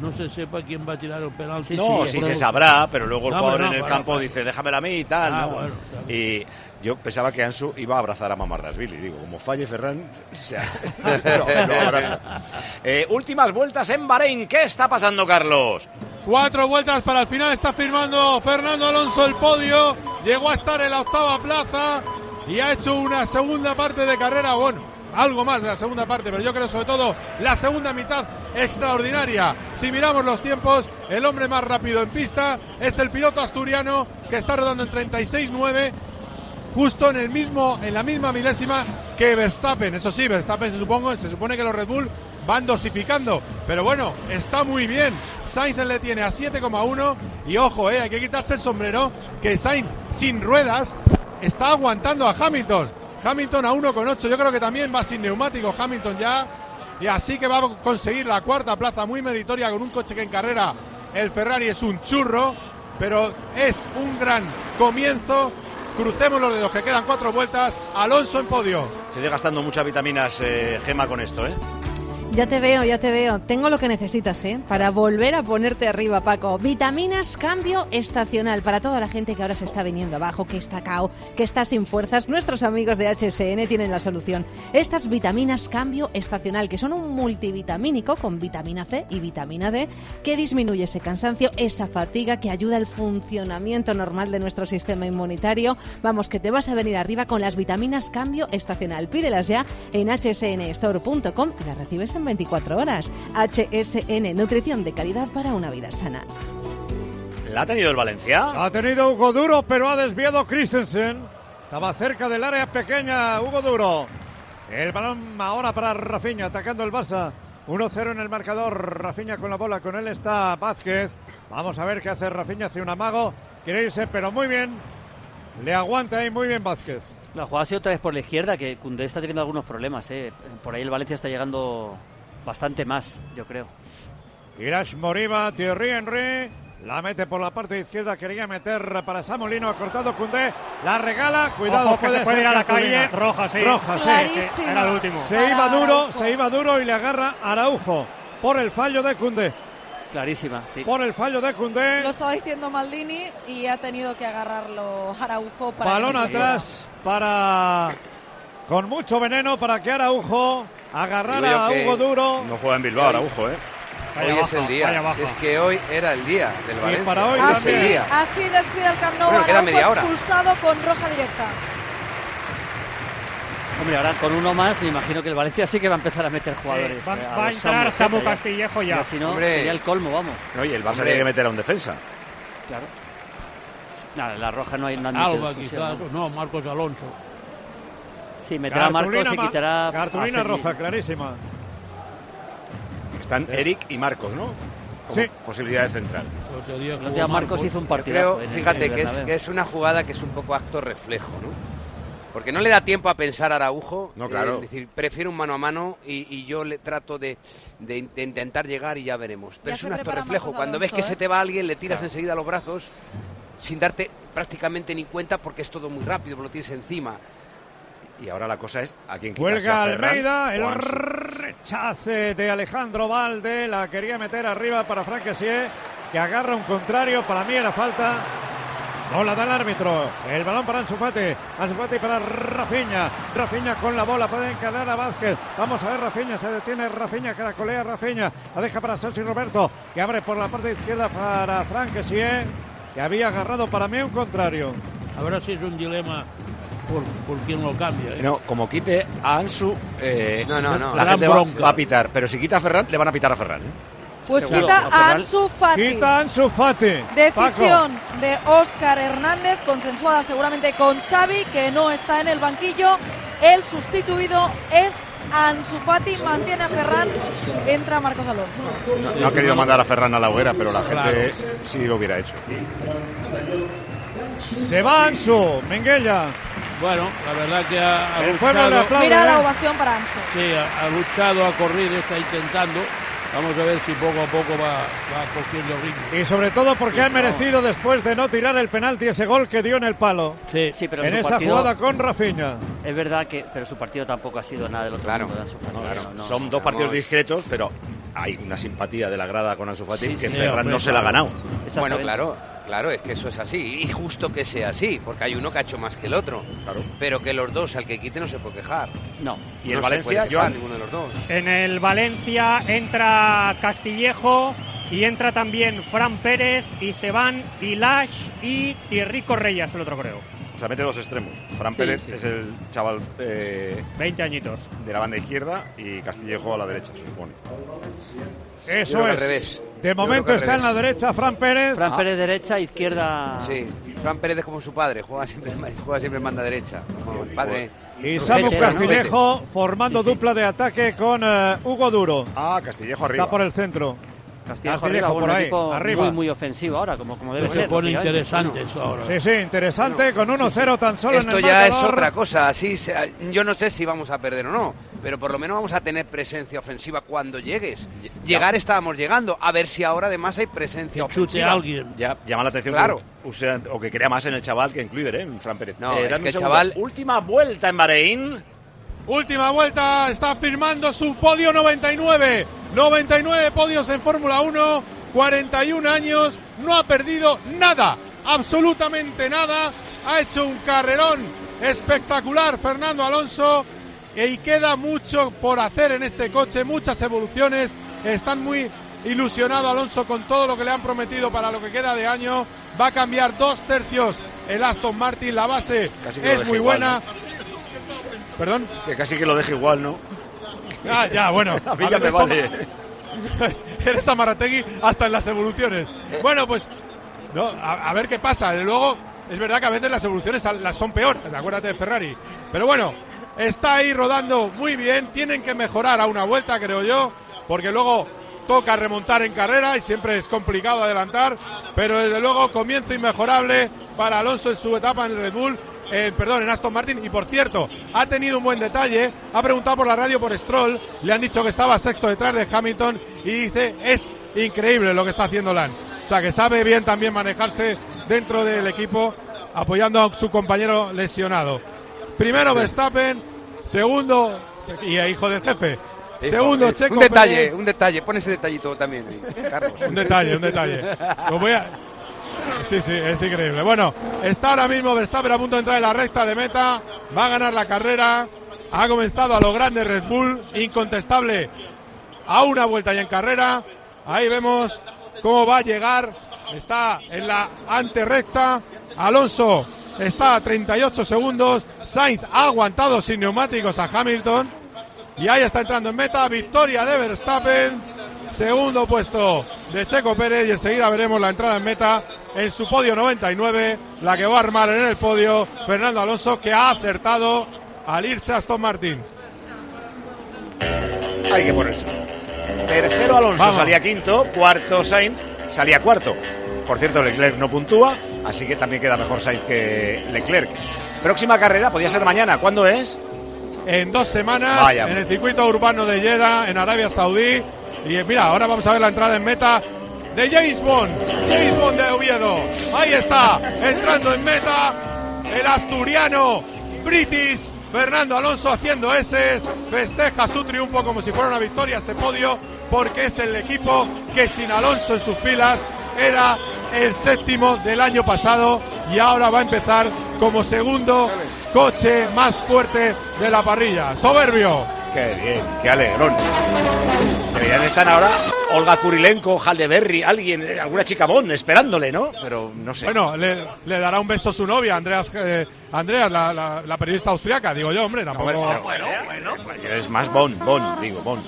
no se sepa quién va a tirar el penalti. no, sí, se sabrá, pero luego el No, jugador no, en el bueno, campo bueno. dice, déjamela a mí y tal. Ah, ¿no? bueno, y yo pensaba que Ansu iba a abrazar a Mamardasvili. Digo, como falle Ferran, se lo- lo abraza. Eh, últimas vueltas en Bahrein. ¿Qué está pasando, Carlos? Cuatro vueltas para el final. Está firmando Fernando Alonso el podio. Llegó a estar en la octava plaza y ha hecho una segunda parte de carrera. Bueno, algo más de la segunda parte, pero yo creo sobre todo la segunda mitad extraordinaria. Si miramos los tiempos, el hombre más rápido en pista es el piloto asturiano que está rodando en 36.9 justo en el mismo en la misma milésima que Verstappen. Eso sí, Verstappen se supongo, se supone que los Red Bull van dosificando, pero bueno, está muy bien. Sainz le tiene a 7,1 y ojo, eh, hay que quitarse el sombrero que Sainz sin ruedas está aguantando a Hamilton. Hamilton a 1,8, yo creo que también va sin neumático Hamilton ya y así que va a conseguir la cuarta plaza muy meritoria con un coche que en carrera el Ferrari es un churro, pero es un gran comienzo. Crucemos los dedos que quedan cuatro vueltas. Alonso en podio. Se sigue gastando muchas vitaminas, eh, Gema, con esto, ¿eh? Ya te veo, ya te veo. Tengo lo que necesitas, ¿eh? Para volver a ponerte arriba, Paco. Vitaminas cambio estacional para toda la gente que ahora se está viniendo abajo, que está cao, que está sin fuerzas. Nuestros amigos de HSN tienen la solución. Estas vitaminas cambio estacional, que son un multivitamínico con vitamina C y vitamina D, que disminuye ese cansancio, esa fatiga, que ayuda al funcionamiento normal de nuestro sistema inmunitario. Vamos, que te vas a venir arriba con las vitaminas cambio estacional. Pídelas ya en hsnstore.com y las recibes en 24 horas. HSN, nutrición de calidad para una vida sana. ¿La ha tenido el Valencia? Ha tenido Hugo Duro, pero ha desviado Christensen. Estaba cerca del área pequeña Hugo Duro. El balón ahora para Rafinha, atacando el Barça. 1-0 en el marcador. Rafinha con la bola, con él está Vázquez. Vamos a ver qué hace Rafinha, hace un amago. Quiere irse, pero muy bien. Le aguanta ahí muy bien Vázquez. La jugada ha sido otra vez por la izquierda, que Cundé está teniendo algunos problemas. ¿eh? Por ahí el Valencia está llegando bastante más, yo creo. Irash Moriba, Thierry Henry. La mete por la parte izquierda, quería meter para Samolino, ha cortado Cundé, la regala, cuidado, Ojo, que se puede ir a la cartulina. calle, roja, sí. Roja, sí. Era el último. Se iba duro, Araujo. se iba duro y le agarra Araujo por el fallo de Cundé. Clarísima, sí. Por el fallo de Cundé. Lo estaba diciendo Maldini y ha tenido que agarrarlo Araujo para Balón atrás para con mucho veneno para que Araujo agarrara a Hugo Duro. No juega en Bilbao, Araujo, ¿eh? hoy es el día. Es que hoy era el día del Valencia. para hoy es Así, el día. así despide el Camp Nou. Bueno, queda media hora. expulsado con roja directa. Hombre, ahora con uno más, me imagino que el Valencia sí que va a empezar a meter jugadores. va- eh, va a entrar Samu, Samu Castillejo ya. Y si no, Hombre. sería el colmo, vamos. No, y el Barça tiene que meter a un defensa. Claro. Nada, la roja no hay no Alba, discusión, quizás. ¿no? No, Marcos Alonso. Sí, meterá a Marcos y quitará. Cartulina roja, clarísima. Están Eric y Marcos, ¿no? Como Sí. Posibilidad de central. Día Marcos hizo un el- fíjate el que es, Bernabéu. que es una jugada que es un poco acto reflejo, ¿no? Porque no le da tiempo a pensar a Araujo. No, claro. Es decir, prefiero un mano a mano y, y yo le trato de, de- de intentar llegar y ya veremos. Pero Ya es un acto reflejo. Marcos Cuando ves que se ¿eh? te va alguien, le tiras Claro. enseguida los brazos sin darte prácticamente ni cuenta porque es todo muy rápido, lo tienes encima. Y ahora la cosa es a quién quitas, si Cuelga a Ferran Almeida, el rechace de Alejandro Valde, la quería meter arriba para Frank que agarra un contrario, para mí era falta. No la da el árbitro. El balón para Ansu Fati. Ansu Fati para Rafinha. Rafinha con la bola. Puede encarar a Vázquez. Vamos a ver Rafinha. Se detiene Rafinha. Caracolea Rafinha. La deja para Sergio Roberto. Que abre por la parte izquierda para Frank. Que había agarrado para mí un contrario. Ahora sí es un dilema por, por quién lo cambia. ¿eh? No, como quite a Ansu, eh, No, no, no. la Gran gente va, a pitar. Pero si quita a Ferran, le van a pitar a Ferran. ¿eh? Pues Seguro. quita a Ansu Fati. Quita a Ansu Fati. Decisión de Óscar Hernández, consensuada seguramente con Xavi, que no está en el banquillo. El sustituido es Ansu Fati, mantiene a Ferran, entra Marcos Alonso. No, no ha querido mandar a Ferran a la hoguera, pero la gente sí lo hubiera hecho. Se va Ansu. Menguella. Bueno, la verdad que ha, ha luchado. Mira la ¿eh? ovación para Ansu. Sí, ha, ha luchado, ha corrido, está intentando. Vamos a ver si poco a poco va, va cogiendo ritmo. Y sobre todo porque ha merecido después de no tirar el penalti ese gol que dio en el palo. Sí, Sí, pero en esa partido- jugada con Rafinha. Es verdad que, pero su partido tampoco ha sido nada del otro Claro. mundo de Ansu Fati. No, claro, No, no. Son dos partidos Vamos. discretos, pero hay una simpatía de la grada con Ansu Fati Sí, que sí, Ferran no se la ha ganado. Bueno, claro, claro, es que eso es así. Y justo que sea así, porque hay uno que ha hecho más que el otro. Claro. Pero que los dos, al que quite, no se puede quejar. No. Y no el Valencia, puede quejar ninguno de los dos. En el Valencia entra Castillejo y entra también Fran Pérez y se van Ilash y Thierry Correia, es el otro creo. O sea, mete dos extremos. Fran Sí, Pérez sí. es el chaval eh, 20 añitos. de la banda izquierda y Castillejo a la derecha, se supone. Eso es. al revés. De momento está en la derecha Fran Pérez. Fran Pérez derecha, izquierda. Sí, Fran Pérez es como su padre, juega siempre, juega siempre en banda derecha. Como el padre. Y Samu. Castillejo formando Sí, sí. dupla de ataque con eh, Hugo Duro. Ah, Castillejo arriba. Está por el centro. Castillejo, Castillejo arriba, por ahí, equipo arriba. Muy, muy ofensivo ahora, como, como debe se ser. pone lógicamente. interesante esto ahora. Sí, sí, interesante. con 1-0 tan solo Esto en el ya es marcador. otra cosa. Así se- yo no sé si vamos a perder o no, pero por lo menos vamos a tener presencia ofensiva cuando llegues. Llegar estábamos llegando. A ver si ahora además hay presencia Que chute ofensiva. a alguien. Ya llama la atención Claro. que use- o que crea más en el chaval que en Kluivert, ¿eh? en Fran Pérez. No, Eh, es que el segundo. chaval- Última vuelta en Bahrein. Última vuelta, está firmando su podio 99. 99 podios en Fórmula 1, 41 años, no ha perdido nada, absolutamente nada. Ha hecho un carrerón espectacular Fernando Alonso y queda mucho por hacer en este coche, muchas evoluciones. Están muy ilusionado Alonso con todo lo que le han prometido para lo que queda de año. Va a cambiar dos tercios el Aston Martin, la base Casi es muy igual, buena. Perdón. Que casi que lo deje igual, ¿no? Ah, ya, bueno. A mí ya me veces vale. somos- Eres Amarategui hasta en las evoluciones. Bueno, pues no, a, a ver qué pasa. Luego, es verdad que a veces las evoluciones las son peores, acuérdate de Ferrari. Pero bueno, está ahí rodando muy bien. Tienen que mejorar a una vuelta, creo yo, porque luego toca remontar en carrera y siempre es complicado adelantar. Pero desde luego, comienzo inmejorable para Alonso en su etapa en el Red Bull. Eh, perdón, en Aston Martin. Y por cierto, ha tenido un buen detalle. Ha preguntado por la radio por Stroll. Le han dicho que estaba sexto detrás de Hamilton. Y dice: Es increíble lo que está haciendo Lance. O sea, que sabe bien también manejarse dentro del equipo, apoyando a su compañero lesionado. Primero Verstappen. Segundo, y hijo del jefe. Segundo, Eh, Checo. Un detalle, Pérez. un detalle. Pon ese detallito también, Carlos. Un detalle, un detalle. Lo voy a- Sí, sí, es increíble. Bueno, está ahora mismo Verstappen a punto de entrar en la recta de meta. Va a ganar la carrera. Ha comenzado a lo grande Red Bull. Incontestable. A una vuelta ya en carrera. Ahí vemos cómo va a llegar. Está en la anterrecta. Alonso está a 38 segundos. Sainz ha aguantado sin neumáticos a Hamilton. Y ahí está entrando en meta. Victoria de Verstappen. Segundo puesto de Checo Pérez y enseguida veremos la entrada en meta en su podio 99, la que va a armar en el podio Fernando Alonso, que ha acertado al irse a Aston Martin. Hay que ponerse. Tercero Alonso Vamos. salía quinto, cuarto Sainz salía cuarto. Por cierto, Leclerc no puntúa, así que también queda mejor Sainz que Leclerc. Próxima carrera, podía ser mañana. ¿Cuándo es? En dos semanas, Vaya. en el circuito urbano de Jeddah, en Arabia Saudí. Y mira, ahora vamos a ver la entrada en meta de James Bond. James Bond de Oviedo. Ahí está, entrando en meta el asturiano British. Fernando Alonso haciendo ese, festeja su triunfo como si fuera una victoria ese podio, porque es el equipo que sin Alonso en sus filas era el séptimo del año pasado y ahora va a empezar como segundo coche más fuerte de la parrilla. Soberbio. Qué bien, qué alegrón. Deberían estar ahora Olga Kurilenko, Haldeberry, alguien, eh, alguna chica Bond esperándole, ¿no? Pero no sé. Bueno, le, le dará un beso su novia, Andreas, eh, Andreas la, la- la periodista austriaca, digo yo, hombre, tampoco. Bueno, bueno, bueno, es más Bond, Bond, digo, Bond.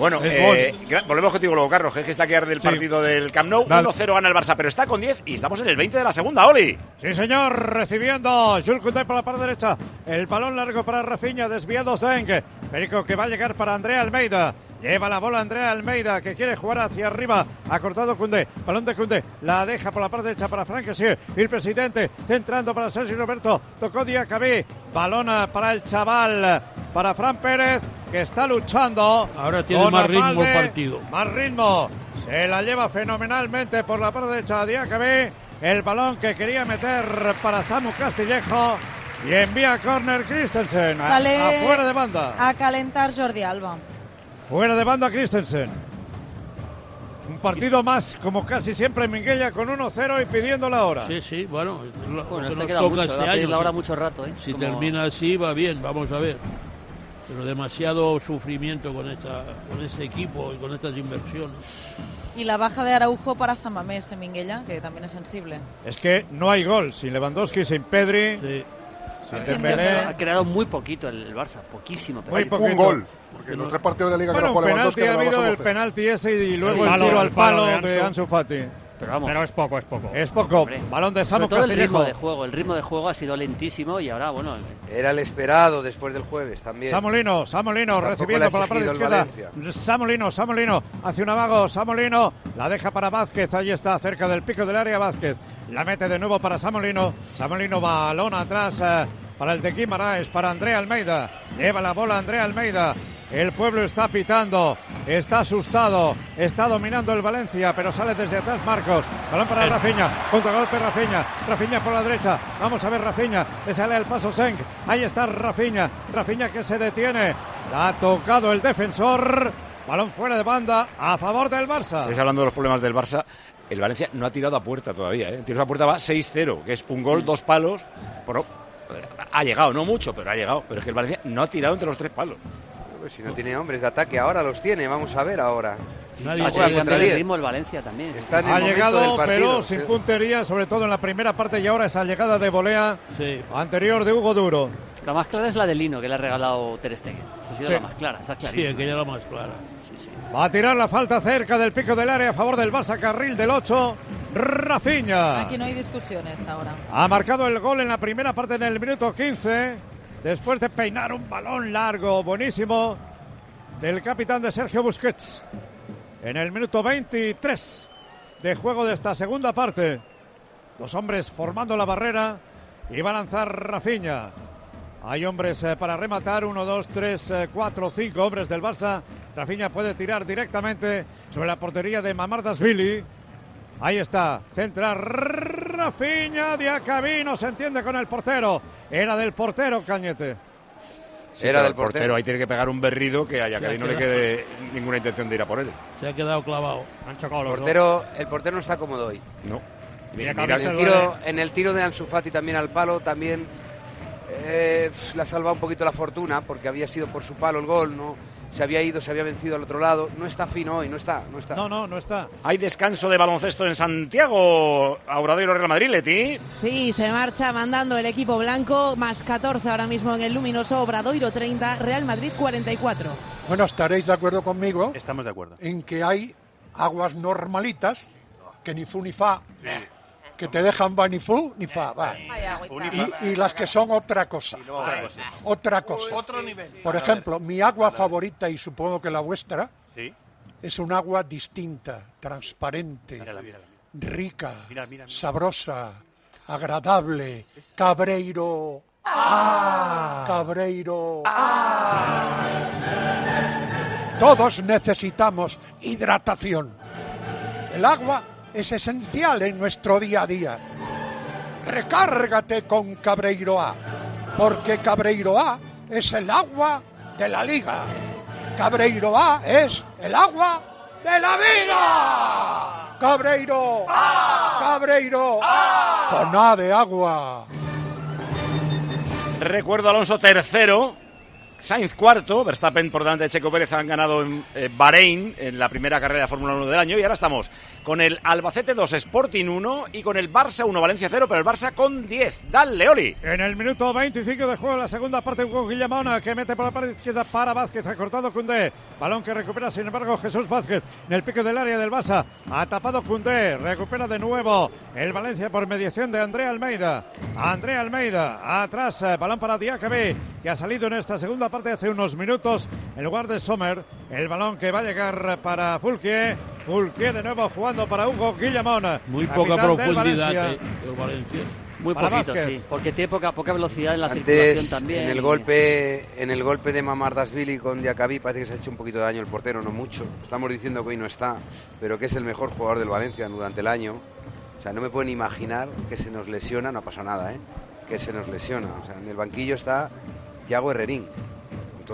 Bueno, Es eh, volvemos contigo luego, Carlos, que es que está aquí ahora del Sí. partido del Camp Nou. Dale. 1-0 gana el Barça, pero está con 10 y estamos en el 20 de la segunda, Oli. Sí, señor, recibiendo Jules Koundé por la parte derecha. El balón largo para Rafinha, desviado Zeng. Perico que va a llegar para Andrea Almeida. Lleva la bola Andrea Almeida que quiere jugar hacia arriba. Ha cortado Koundé. Balón de Koundé. La deja por la parte derecha para Frank Kessié. El presidente centrando para Sergio Roberto. Tocó Diacabí. Balón para el chaval. Para Fran Pérez que está luchando. Ahora tiene con más ritmo el partido. Más ritmo. Se la lleva fenomenalmente por la parte derecha Diacabí. El balón que quería meter para Samu Castillejo. Y envía a córner Christensen. A- Sale Afuera de banda. a calentar Jordi Alba. Fuera de banda Christensen. Un partido más, como casi siempre en Minguella, con 1-0 y pidiendo la hora. Sí, sí, bueno, es lo, Bueno, este nos mucho, toca a este año. la hora mucho rato, ¿eh? Si Como- termina así, va bien, vamos a ver. Pero demasiado sufrimiento con, esta, con este equipo y con estas inversiones. Y la baja de Araujo para Samamés en Minguella, que también es sensible. Es que no hay gol. Sin Lewandowski, sin Pedri. Dembélé. Ha creado muy poquito el, Barça, poquísimo. pero- Muy poquito. Un gol. Porque en los tres partidos de liga que Bueno, no un juega penalti ha habido el penalti ese y luego Sí, el palo, tiro al palo palo de de Ansu. Ansu Fati. Pero vamos. Pero es poco, es poco. Es poco. Hombre. Balón de Samu todo el ritmo de juego. El ritmo de juego ha sido lentísimo y ahora, bueno, Era el esperado después del jueves también. Samolino, Samolino recibiendo por la parte izquierda. Samolino, Samolino hace un amago. Samolino la deja para Vázquez. Ahí está, cerca del pico del área Vázquez. La mete de nuevo para Samolino. Samolino balón atrás eh, para el de Guimaraes, para Andrea Almeida. Lleva la bola Andrea Almeida. El pueblo está pitando, está asustado, está dominando el Valencia, pero sale desde atrás Marcos. Balón para Rafiña, contragolpe Rafiña, Rafiña por la derecha. Vamos a ver Rafiña, le sale al paso Senk. Ahí está Rafiña, Rafiña que se detiene. La ha tocado el defensor. Balón fuera de banda a favor del Barça. Estáis hablando de los problemas del Barça. El Valencia no ha tirado a puerta todavía. ¿eh? El tiro a puerta va 6-0, que es un gol, dos palos. Bueno, ha llegado, no mucho, pero ha llegado. Pero es que el Valencia no ha tirado entre los tres palos. Pues si no tiene hombres de ataque, ahora los tiene. Vamos a ver ahora. Nadie tenido contra el 10. ritmo el Valencia también. Está en el Ha llegado, del partido. pero sin puntería, sobre todo en la primera parte y ahora esa llegada de volea Sí. anterior de Hugo Duro. La más clara es la de Lino, que le ha regalado Ter Stegen. Esa ha sido Sí. la más clara, esa es Sí, clarísima. aquella era más clara. Sí, sí. Va a tirar la falta cerca del pico del área a favor del Barça, carril del 8. Rafiña. Aquí no hay discusiones ahora. Ha marcado el gol en la primera parte en el minuto 15. Después de peinar un balón largo, buenísimo, del capitán de Sergio Busquets. En el minuto 23 de juego de esta segunda parte. Los hombres formando la barrera y va a lanzar Rafiña. Hay hombres eh, para rematar, uno, dos, tres, eh, cuatro, cinco hombres del Barça. Rafiña puede tirar directamente sobre la portería de Mamardasvili. Ahí está, centra Rafiña, Diacabí, no se entiende con el portero. Era del portero Cañete. Sí, Era del el portero. portero. Ahí tiene que pegar un berrido que a Yacabi no le quede ninguna intención de ir a por él. Se ha quedado clavado. Han chocado los Portero, el portero no está cómodo hoy. No. Mira, Mira, En el tiro, en el tiro de Ansu Fati también al palo, también eh, le ha salvado un poquito la fortuna porque había sido por su palo el gol, ¿no? Se había ido, se había vencido al otro lado. No está fino hoy, no está, no está. No, no, no está. Hay descanso de baloncesto en Santiago. Auradeiro Real Madrid, Leti. Sí, se marcha mandando el equipo blanco, más 14 ahora mismo en el luminoso, Obradoiro 30, Real Madrid 44. Bueno, estaréis de acuerdo conmigo Estamos de acuerdo. en que hay aguas normalitas que ni fu ni fa, que te dejan va ni fu ni fa, va. Y, y las que son otra cosa. Otra cosa. Otra cosa. Otro nivel. Por ejemplo, mi agua favorita, y supongo que la vuestra, es un agua distinta, transparente, rica, sabrosa, agradable, cabreiro ¡Ah! Cabreiro. Todos necesitamos hidratación. El agua es esencial en nuestro día a día. Recárgate con Cabreiro A, porque Cabreiro A es el agua de la liga. Cabreiro A es el agua de la vida. Cabreiro. Cabreiro. Con A de agua. Recuerdo Alonso tercero, Sainz cuarto, Verstappen por delante de Checo Pérez han ganado en eh, Bahrein en la primera carrera de Fórmula 1 del año y ahora estamos con el Albacete 2 Sporting 1 y con el Barça 1 Valencia 0, pero el Barça con 10. Dale, Oli. En el minuto 25 de juego, la segunda parte, Hugo Guillamona que mete por la parte izquierda para Vázquez, ha cortado Cundé. Balón que recupera, sin embargo, Jesús Vázquez en el pico del área del Barça. Ha tapado Cundé, recupera de nuevo el Valencia por mediación de Andrea Almeida. Andrea Almeida, atrás, eh, balón para Diacabé, que ha salido en esta segunda parte hace unos minutos en lugar de Sommer. El balón que va a llegar para Fulquier. Fulquier de nuevo jugando para Hugo Guillamón. Muy poca profundidad Valencia. eh, Valencia. Muy poquito, sí. Porque tiene poca, poca velocidad en la circulación Antes, también. en el y- golpe, en el golpe de Mamardasvili con Diacabí parece que se ha hecho un poquito de daño el portero, no mucho. Estamos diciendo que hoy no está, pero que es el mejor jugador del Valencia durante el año. O sea, no me pueden imaginar que se nos lesiona, no ha pasado nada, ¿eh? Que se nos lesiona. O sea, en el banquillo está Yago Herrerín,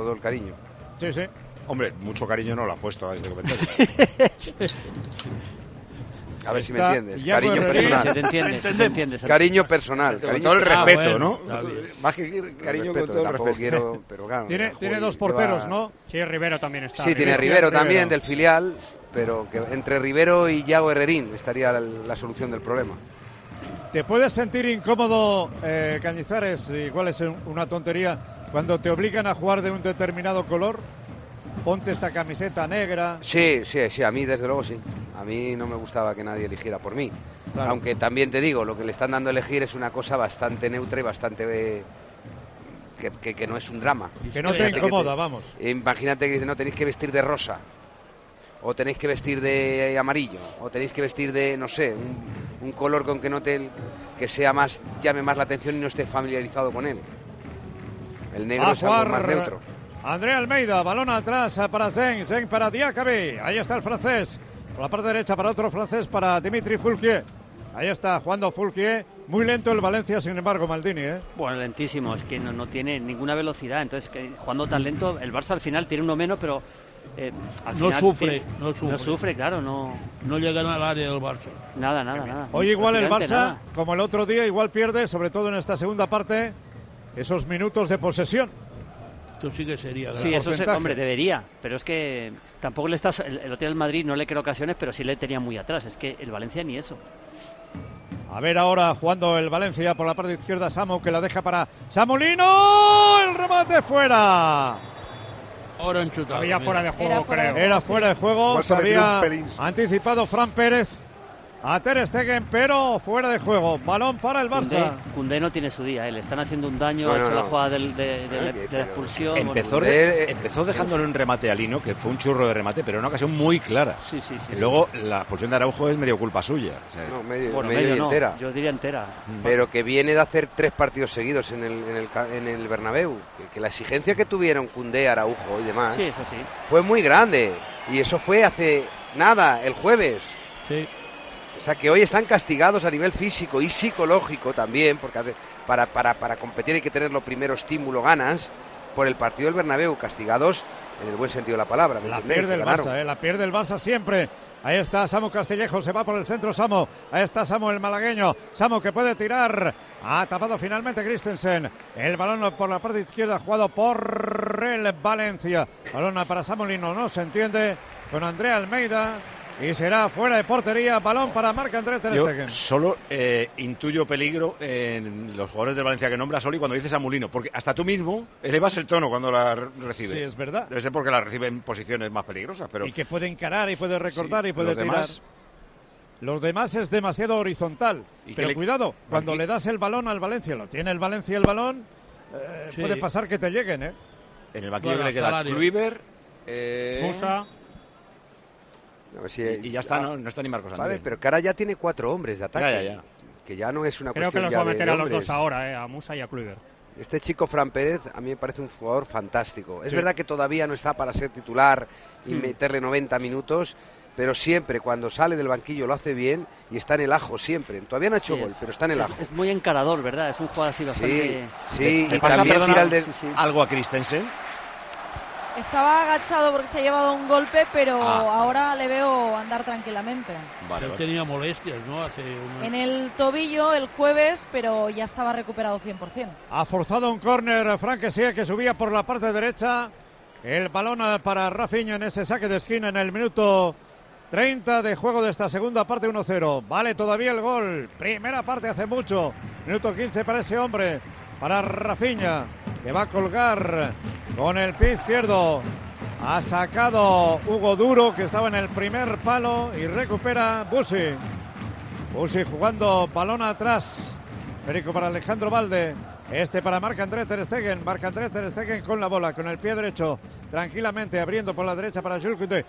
todo el cariño. Sí, sí. Hombre, mucho cariño no lo ha puesto a este comentario. A ver si me entiendes. Cariño personal. Te entiende, se te entiende. se te- Cariño personal. con cariño todo el respeto, bueno, ¿no? Más que cariño, con Respeto, todo el respeto. quiero, pero claro. Tiene, joder, tiene dos porteros, ¿no? Sí, Rivero también está. Sí, tiene Rivero. Rivero también Rivero. del filial, pero que entre Rivero y Yago Herrerín estaría la, la solución del problema. ¿Te puedes sentir incómodo, eh, Cañizares? Igual es un- una tontería. Cuando te obligan a jugar de un determinado color, ponte esta camiseta negra. Sí, sí, sí, a mí desde luego sí. A mí no me gustaba que nadie eligiera por mí. Claro. Aunque también te digo, lo que le están dando a elegir es una cosa bastante neutra y bastante... eh, que, que- que no es un drama. Que no te Imagínate que incomoda, vamos. Imagínate que dicen, no, tenéis que vestir de rosa. O tenéis que vestir de amarillo. O tenéis que vestir de, no sé, un, un color con que no te... que sea más... llame más la atención y no esté familiarizado con él. El negro A es algo más neutro. Andrea Almeida, balón atrás para Zen, Zen para Diakabi. Ahí está el francés. Por la parte derecha para otro francés, para Dimitri Fulquier. Ahí está jugando Fulquier. Muy lento el Valencia, sin embargo, Maldini. ¿eh? Bueno, lentísimo, es que no, no tiene ninguna velocidad. Entonces, que jugando tan lento, el Barça al final tiene uno menos, pero. Eh, al No final sufre, no sufre. No sufre, claro, no. No llegan al área del Barça. Nada, nada, nada. Hoy igual el Barça, nada. como el otro día, igual pierde, sobre todo en esta segunda parte, esos minutos de posesión. Esto sí que sería Sí, eso se, hombre, debería, pero es que tampoco le estás. El, el otro día el Madrid no le creó ocasiones, pero sí le tenía muy atrás. Es que el Valencia ni eso. A ver ahora jugando el Valencia por la parte izquierda, Samu que la deja para Samulino. El remate fuera. Ahora han chutado. Había mira. fuera de juego, Era fuera de creo. Era fuera de juego. Se había anticipado Fran Pérez a Ter Stegen, pero fuera de juego. Balón para el Barça. Cundé no tiene su día, eh, le están haciendo un daño, No, ha no, hecho la no. jugada del- de, de- de- Ay, de que- la expulsión. Empezó, bueno, empezó dejándole un remate a Lino, que fue un churro de remate, pero en una ocasión muy clara. Sí, sí, sí. Y luego la expulsión de Araujo es medio culpa suya. o sea, No, medio, Bueno, medio y no, entera. Yo diría entera. Pero que viene de hacer tres partidos seguidos en el, en el, en el Bernabéu. Que, que la exigencia que tuvieron Cundé, Araujo y demás Sí, eso sí. fue muy grande. Y eso fue hace nada, el jueves. Sí. O sea que hoy están castigados a nivel físico y psicológico también, porque para, para, para competir hay que tener lo primero estímulo, ganas, por el partido del Bernabéu, castigados en el buen sentido de la palabra. ¿me La pierde el. Barça, eh, la pierde el Barça siempre. Ahí está Samu Castillejo, se va por el centro Samu. Ahí está Samu el malagueño. Samu que puede tirar. Ha tapado finalmente Christensen. El balón por la parte izquierda jugado por el Valencia. Balón para Samolino, no se entiende. Con Andrea Almeida. Y será fuera de portería. Balón para Marc André Ter Yo solo eh, intuyo peligro en los jugadores del Valencia que nombra Soli cuando dices a Mulino, porque hasta tú mismo elevas el tono cuando la re- recibe. Sí, es verdad. Debe ser porque la recibe en posiciones más peligrosas, pero Y que puede encarar y puede recortar Sí, y puede los tirar. demás- Los demás es demasiado horizontal. ¿Y qué Pero le- cuidado, cuando Aquí- le das el balón al Valencia, lo tiene el Valencia el balón, eh, Sí. puede pasar que te lleguen, ¿eh? en el banquillo Bueno, que le queda. Kluivert, eh, Musa. A ver si- y, y ya está, ¿no? No está ni Marcos Vale, Andrés. pero que ahora ya tiene cuatro hombres de ataque. Ya, ya, ya. Que ya no es una Creo que cuestión los ya va a de- meter a los hombres. dos ahora, eh, a Musa y a Kluivert. Este chico Fran Pérez a mí me parece un jugador fantástico. Es Sí. verdad que todavía no está para ser titular y Hmm. meterle 90 minutos, pero siempre cuando sale del banquillo lo hace bien y está en el ajo siempre. Todavía no ha hecho Sí, gol, pero está en el ajo. Es muy encarador, ¿verdad? Es un jugador así bastante. sí, ¿Le y pasa, también perdona, tira el de- algo a Christensen? Estaba agachado porque se ha llevado un golpe, pero Ah. ahora le veo andar tranquilamente. Él tenía molestias, ¿no? Hace En el tobillo el jueves, pero ya estaba recuperado 100%. Ha forzado un córner Frank que sigue que subía por la parte derecha. El balón para Rafinha en ese saque de esquina en el minuto 30 de juego de esta segunda parte 1-0. Vale todavía el gol. Primera parte hace mucho. Minuto 15 para ese hombre. Para Rafinha que va a colgar con el pie izquierdo. Ha sacado Hugo Duro que estaba en el primer palo y recupera Busi. Busi jugando balón atrás. Perico para Alejandro Valde. Este para Marc André Ter Stegen. Marc André Ter Stegen con la bola, con el pie derecho. Tranquilamente abriendo por la derecha para Jules Koundé.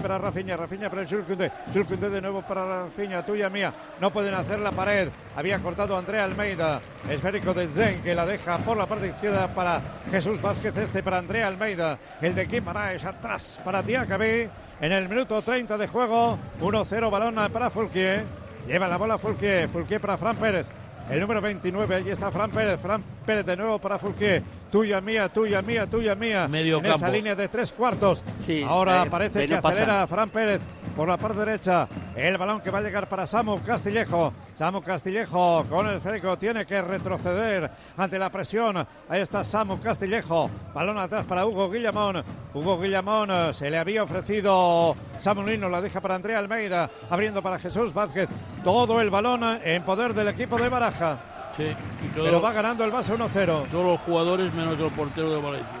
Para Rafinha. Rafinha para Jules Koundé. De nuevo para Rafinha. Tuya mía. No pueden hacer la pared. Había cortado Andrea Almeida. Esférico de Zen que la deja por la parte izquierda para Jesús Vázquez. Este para Andrea Almeida. El de Guimaraes atrás para Diacabí. En el minuto 30 de juego. 1-0 balón para Fulquier. Lleva la bola Fulquier. Fulquier para Fran Pérez. El número 29, allí está Fran Pérez. Fran Pérez de nuevo para Fulquier. Tuya mía, tuya mía, tuya mía. Medio en esa línea de tres cuartos. Sí, Ahora eh, parece que acelera Fran Pérez por la parte derecha. El balón que va a llegar para Samu Castillejo. Samu Castillejo con el esférico tiene que retroceder ante la presión. Ahí está Samu Castillejo. Balón atrás para Hugo Guillamón. Hugo Guillamón eh, se le había ofrecido Samulino. La deja para Andrea Almeida. Abriendo para Jesús Vázquez. Todo el balón en poder del equipo de Baraja. Sí, y todo- Pero va ganando el Barça 1-0. todos los jugadores menos el portero de Valencia.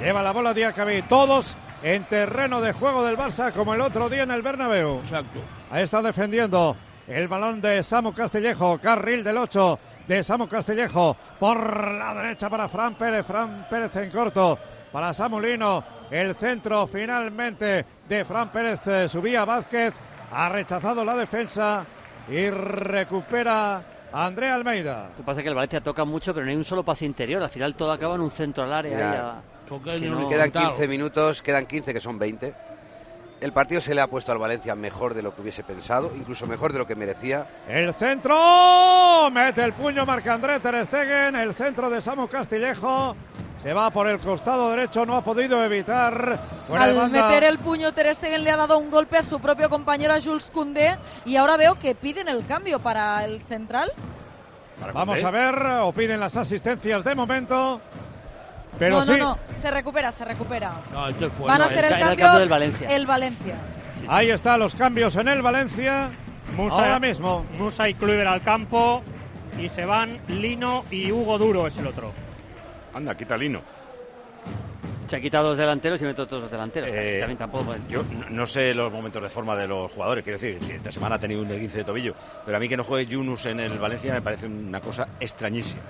Lleva la bola Diacabí. Todos en terreno de juego del Barça como el otro día en el Bernabéu. Exacto. Ahí está defendiendo el balón de Samu Castillejo. Carril del 8 de Samu Castillejo. Por la derecha para Fran Pérez. Fran Pérez en corto. Para Samulino. El centro finalmente de Fran Pérez. eh, Subía Vázquez. Ha rechazado la defensa. Y recupera Andrea Almeida. Lo que pasa es que el Valencia toca mucho, pero no hay un solo pase interior. Al final todo acaba en un centro al área. Mira, y a- que no- Quedan 15 minutos, quedan 15 que son 20. El partido se le ha puesto al Valencia mejor de lo que hubiese pensado, incluso mejor de lo que merecía. El centro, mete el puño Marc-André Ter Stegen, el centro de Samu Castillejo, se va por el costado derecho, no ha podido evitar. Al meter el puño, Ter Stegen le ha dado un golpe a su propio compañero, a Jules Koundé, y ahora veo que piden el cambio para el central. Vamos a ver, o piden las asistencias de momento. Pero no, sí, no, no, se recupera, se recupera. No, este fue. Van a hacer el- cambio, el cambio del Valencia. el Valencia. ahí están los cambios en el Valencia. Musa, Ahora mismo. Musa y Kluivert al campo y se van Lino y Hugo Duro es el otro. Anda, quita Lino. Se ha quitado dos delanteros y mete todos los delanteros. Eh, También tampoco. Yo no- sé los momentos de forma de los jugadores, quiero decir, si esta semana ha tenido un esguince de tobillo, pero a mí que no juegue Yunus en el Valencia me parece una cosa extrañísima.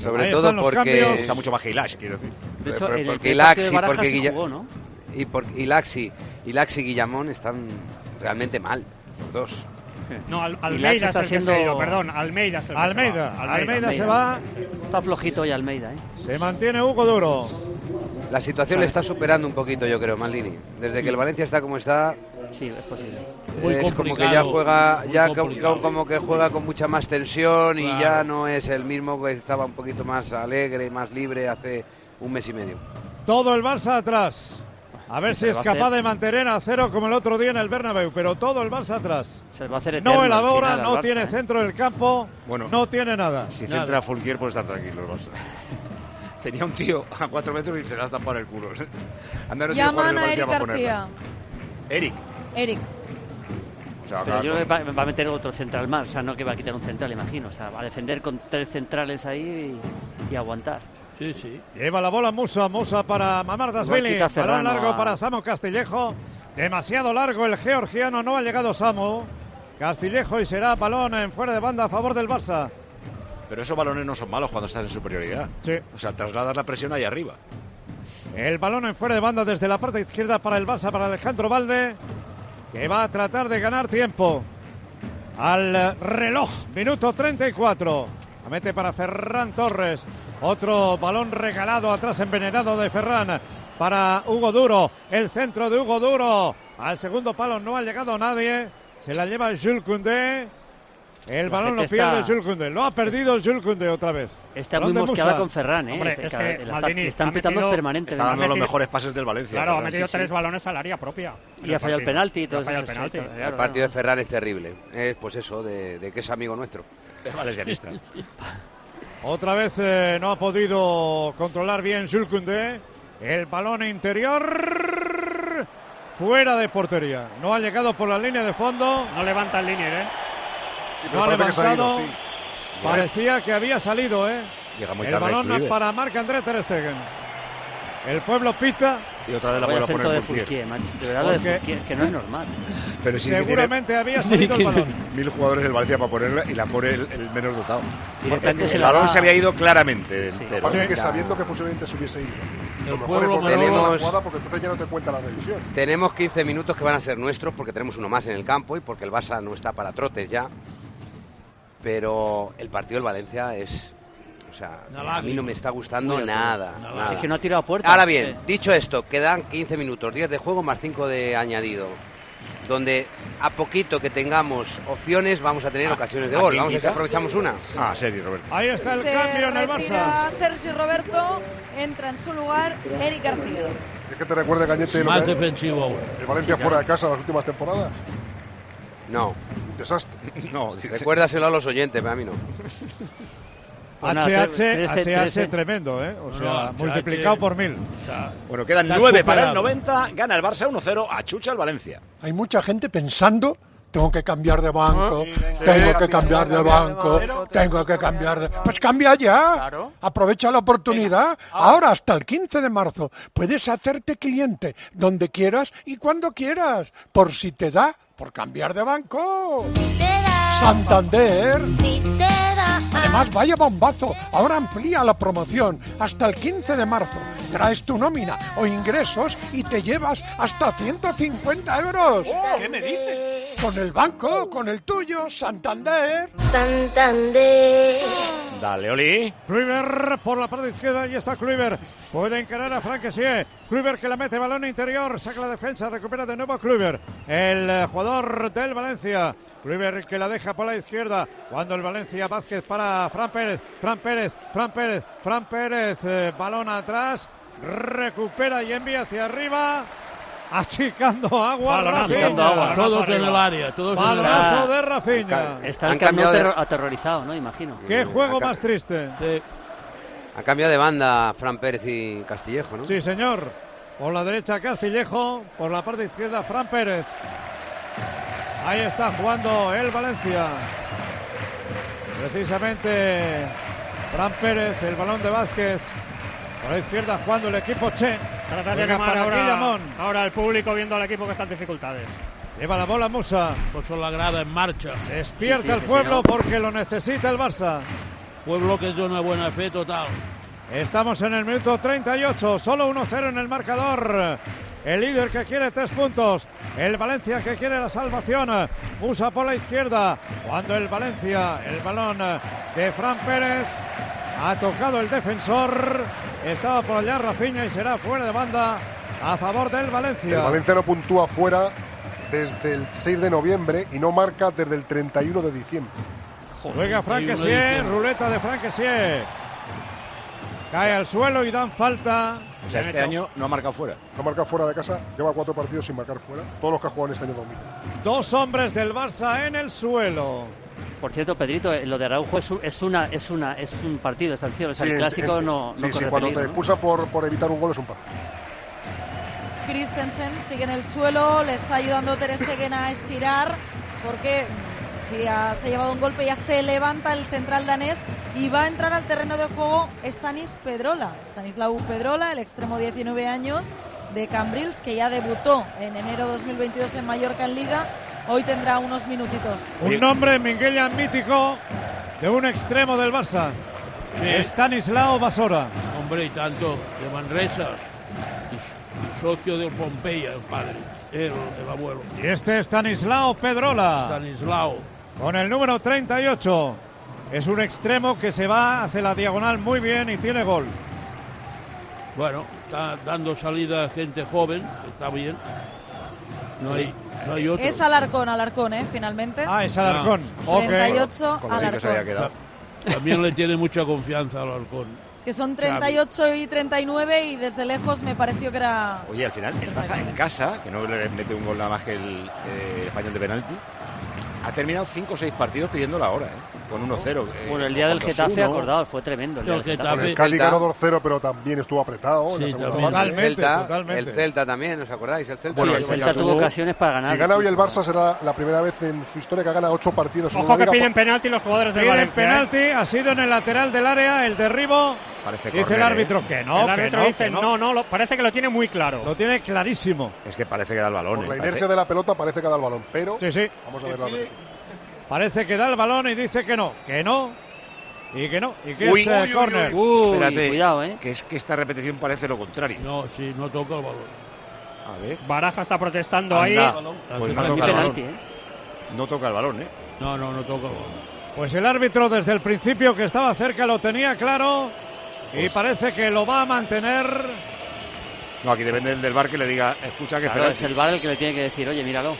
Sobre Ahí todo porque cambios. Está mucho más Gilash, quiero decir. De hecho, por- en el porque Ilaxi, de porque sí Guilla- jugó, ¿no? y por y Laxi y Guillamón están realmente mal, los dos. No, Al- Almeida es está que siendo- se ha ido, perdón, Almeida es el que Almeida, se va. Almeida, se va, Está flojito hoy Almeida, ¿eh? se mantiene Hugo Duro. La situación le está superando un poquito, yo creo, Maldini. Desde que el Valencia está como está, Sí, es posible. Muy es como que ya juega, ya co- complicado. como que juega con mucha más tensión y Claro. ya no es el mismo que estaba un poquito más alegre y más libre hace un mes y medio. Todo el Barça atrás. A ver Se si es capaz hacer. de mantener a cero como el otro día en el Bernabéu, pero todo el Barça atrás. Se va a hacer eterno No elabora, no Barça, tiene ¿eh? centro del campo, Bueno. no tiene nada. Si Nada. centra Fulquier puede estar tranquilo el Barça. Tenía un tío a cuatro metros y se la has tapado el culo. Llaman del a Eric. García. Eric. Eric. O sea, Pero acaba yo creo con- que va, va a meter otro central más, o sea, no que va a quitar un central, imagino. O sea, va a defender con tres centrales ahí y, y aguantar. Sí, sí. Lleva la bola Musa, Musa para Mamardasvili. quita Balón largo a- para Samu Castillejo. Demasiado largo el georgiano, no ha llegado Samu. Castillejo y será balón en fuera de banda a favor del Barça. Pero esos balones no son malos cuando estás en superioridad. Sí. O sea, trasladas la presión ahí arriba. El balón en fuera de banda desde la parte izquierda para el Barça, para Alejandro Valde, que va a tratar de ganar tiempo. Al reloj, minuto 34. mete para Ferran Torres. Otro balón regalado atrás envenenado de Ferran para Hugo Duro. El centro de Hugo Duro. Al segundo palo no ha llegado nadie. Se la lleva Jules Koundé. El La balón lo pierde está- Jules Koundé. Lo ha perdido Jules Koundé otra vez. Está muy mosqueada con Ferran, ¿eh? Hombre, Es es que que le está- Maldini están metido- permanentemente. Está dando los mejores pases del Valencia. Claro, ha metido Sí, sí. tres balones al área propia. Y ha fallado el penalti y todo el eso, penalti. sí, claro, El partido de Ferran es terrible. Es pues eso, de, de que es amigo nuestro. Es valencianista. Otra vez eh, no ha podido controlar bien Jules Koundé. El balón interior fuera de portería. No ha llegado por la línea de fondo. No levanta el línea, ¿eh? No ha que ido, levantado. sí. Parecía que había salido, ¿eh? Llega muy el tarde balón Kluivert. para Marc-André Ter Stegen. El pueblo pita. Y otra vez la vuelve a centro de poner Fulquier, Fulquier. macho. De verdad, lo de Porque- Fulquier, es que no es normal. Pero sí que tiene Seguramente había salido el balón. mil jugadores del Valencia para ponerla y la pone el, el menos dotado. El, el balón se había ido claramente Sí. Aparte Sí. que sabiendo que posiblemente se hubiese ido. Lo mejor pueblo jugada porque entonces ya no te cuenta la revisión. Tenemos 15 minutos que van a ser nuestros porque tenemos uno más en el campo y porque el Barça no está para trotes ya. Pero el partido del Valencia es. O sea, Una a mí no me está gustando Muy nada. Una nada. Es que no ha tirado a puerta. Ahora bien, Eh, dicho esto, quedan 15 minutos, 10 de juego más 5 de añadido. Donde a poquito que tengamos opciones vamos a tener ocasiones de ¿a gol. Vamos a ver si aprovechamos una. Ah, serio, Roberto. Ahí está el Se cambio en el Barça. Sergio Roberto, entra en su lugar Eric García. Es que te recuerde, Cañete, lo Más que defensivo aún. el Valencia fuera de casa las últimas temporadas. No, desastre. No, dice- recuérdaselo a los oyentes, pero a mí no. Pues nada, HH, tres- tremendo, ¿eh? O sea, no, multiplicado HH. por mil. Está- Bueno, quedan nueve para el superado. 90. Gana el Barça 1-0. Achucha el Valencia. Hay mucha gente pensando, tengo que cambiar de banco, tengo que cambiar de banco, tengo que cambiar de... Pues cambia ya. Aprovecha la oportunidad. Ahora, hasta el 15 de marzo, puedes hacerte cliente donde quieras y cuando quieras, por si te da, por cambiar de banco. Santander. Además, vaya bombazo. Ahora amplía la promoción hasta el 15 de marzo. Traes tu nómina o ingresos y te llevas hasta 150 euros. ¿Qué me dices? Con el banco, con el tuyo, Santander. Santander. Dale, Oli. Kluivert por la parte izquierda, ahí está Kluivert. Puede encarar a Frank Kessie. Kluivert que la mete, balón interior, saca la defensa, recupera de nuevo a Kluivert. El jugador del Valencia. Kluivert que la deja por la izquierda. Cuando el Valencia Vázquez para Fran Pérez. Fran Pérez, Fran Pérez, Fran Pérez. eh, balón atrás. Recupera y envía hacia arriba. Achicando agua. Achicando agua. Todos en el área, todos en el área. Balonazo de Rafinha. Está de- terro- aterrorizado, ¿no? Imagino. Qué juego Acá- más triste. Sí. Ha cambiado de banda Fran Pérez y Castillejo, ¿no? Sí, señor. Por la derecha Castillejo, por la parte izquierda Fran Pérez. Ahí está jugando el Valencia. Precisamente Fran Pérez, el balón de Vázquez. Por la izquierda jugando el equipo Che. Trata de para ahora, ahora el público viendo al equipo que está en dificultades. Lleva la bola Musa. Puso la grada en marcha. Despierta Sí, sí, el pueblo porque lo necesita el Barça. Pueblo que es de una buena fe total. Estamos en el minuto 38, solo 1-0 en el marcador. El líder que quiere tres puntos, el Valencia que quiere la salvación. Usa por la izquierda, cuando el Valencia, el balón de Fran Pérez, ha tocado el defensor. Estaba por allá Rafinha y será fuera de banda a favor del El Valencia. Valencia no puntúa fuera desde el 6 de noviembre y no marca desde el 31 de diciembre. Juega Frank 31 de Kessié, diciembre. ruleta de Frank Kessié. Cae al suelo y dan falta. O sea, este año no ha marcado fuera. No marca fuera de casa, lleva cuatro partidos sin marcar fuera. Todos los que ha jugado en este año 2000. Dos hombres del Barça en el suelo. Por cierto, Pedrito, eh, lo de Araujo es, un- es una, es una, es un partido de sanción. O sea, Sí, el clásico en- no, no sí, sí, cuando peligro, te ¿no? expulsa por, por evitar un gol es un partido. Christensen sigue en el suelo, le está ayudando Ter Stegen a estirar porque si ha- se ha llevado un golpe ya se levanta el central danés y va a entrar al terreno de juego Stanis Pedrola. Stanislau Pedrola, el extremo 19 años de Cambrils que ya debutó en enero 2022 en Mallorca en Liga. Hoy tendrá unos minutitos. Un nombre Miguel mítico de un extremo del Barça. Stanislao Basora. Hombre, y tanto, de Manresa. Y, y socio del Pompeya, el padre. El, el abuelo. Y este Stanislao Pedrola. Stanislao. Con el número 38. Es un extremo que se va, hace la diagonal muy bien y tiene gol. Bueno, está dando salida a gente joven, está bien. No hay, no hay otro. Es Alarcón, Alarcón, ¿eh? Finalmente. Ah, es Alarcón. Ah. 38 Con lo bien que se había Alarcón. quedado. También le tiene mucha confianza al halcón. Es que son 38 y 39 y desde lejos me pareció que era... Oye, al final, el Barça en casa, que no le mete un gol nada más que el eh, español de penalti, ha terminado 5 o 6 partidos pidiendo la hora, ¿eh? Con 1-0. eh, Bueno, el día del Getafe, 2-1. acordado, fue tremendo. El día del Getafe. Con el Cali ganó 2-0, pero también estuvo apretado. en la segunda parte. el Celta, el Celta también, ¿os acordáis? El Celta. Bueno, Sí, el el Celta tuvo ocasiones para ganar. Si gana hoy el Barça será la primera vez en su historia que gana 8 partidos. Ojo que piden penalti los jugadores del Piden Valencia. ¿eh? penalti, ha sido en el lateral del área, el derribo. Parece Dice el ¿eh? árbitro que no, el que árbitro no, dice que no. no, no, lo- parece que lo tiene muy claro. Lo tiene clarísimo. Es que parece que da el balón. Por ¿eh? la Parece- inercia de la pelota parece que da el balón, pero Sí, sí. vamos a ver la. Parece que da el balón y dice que no, que no. Y que no, y que Uy, es eh, uy, uy, córner. uy. Espérate, Que es que esta repetición parece lo contrario. No, sí, no toca el balón. A ver. Baraja está protestando Anda, ahí. Pues no toca el balón. ¿eh? No toca el balón, ¿eh? No, no, no toca el balón. Pues el árbitro desde el principio que estaba cerca lo tenía claro y Pues- parece que lo va a mantener. No, aquí depende del, bar que le diga, escucha que Claro, es el VAR el que le tiene que decir, oye, míralo.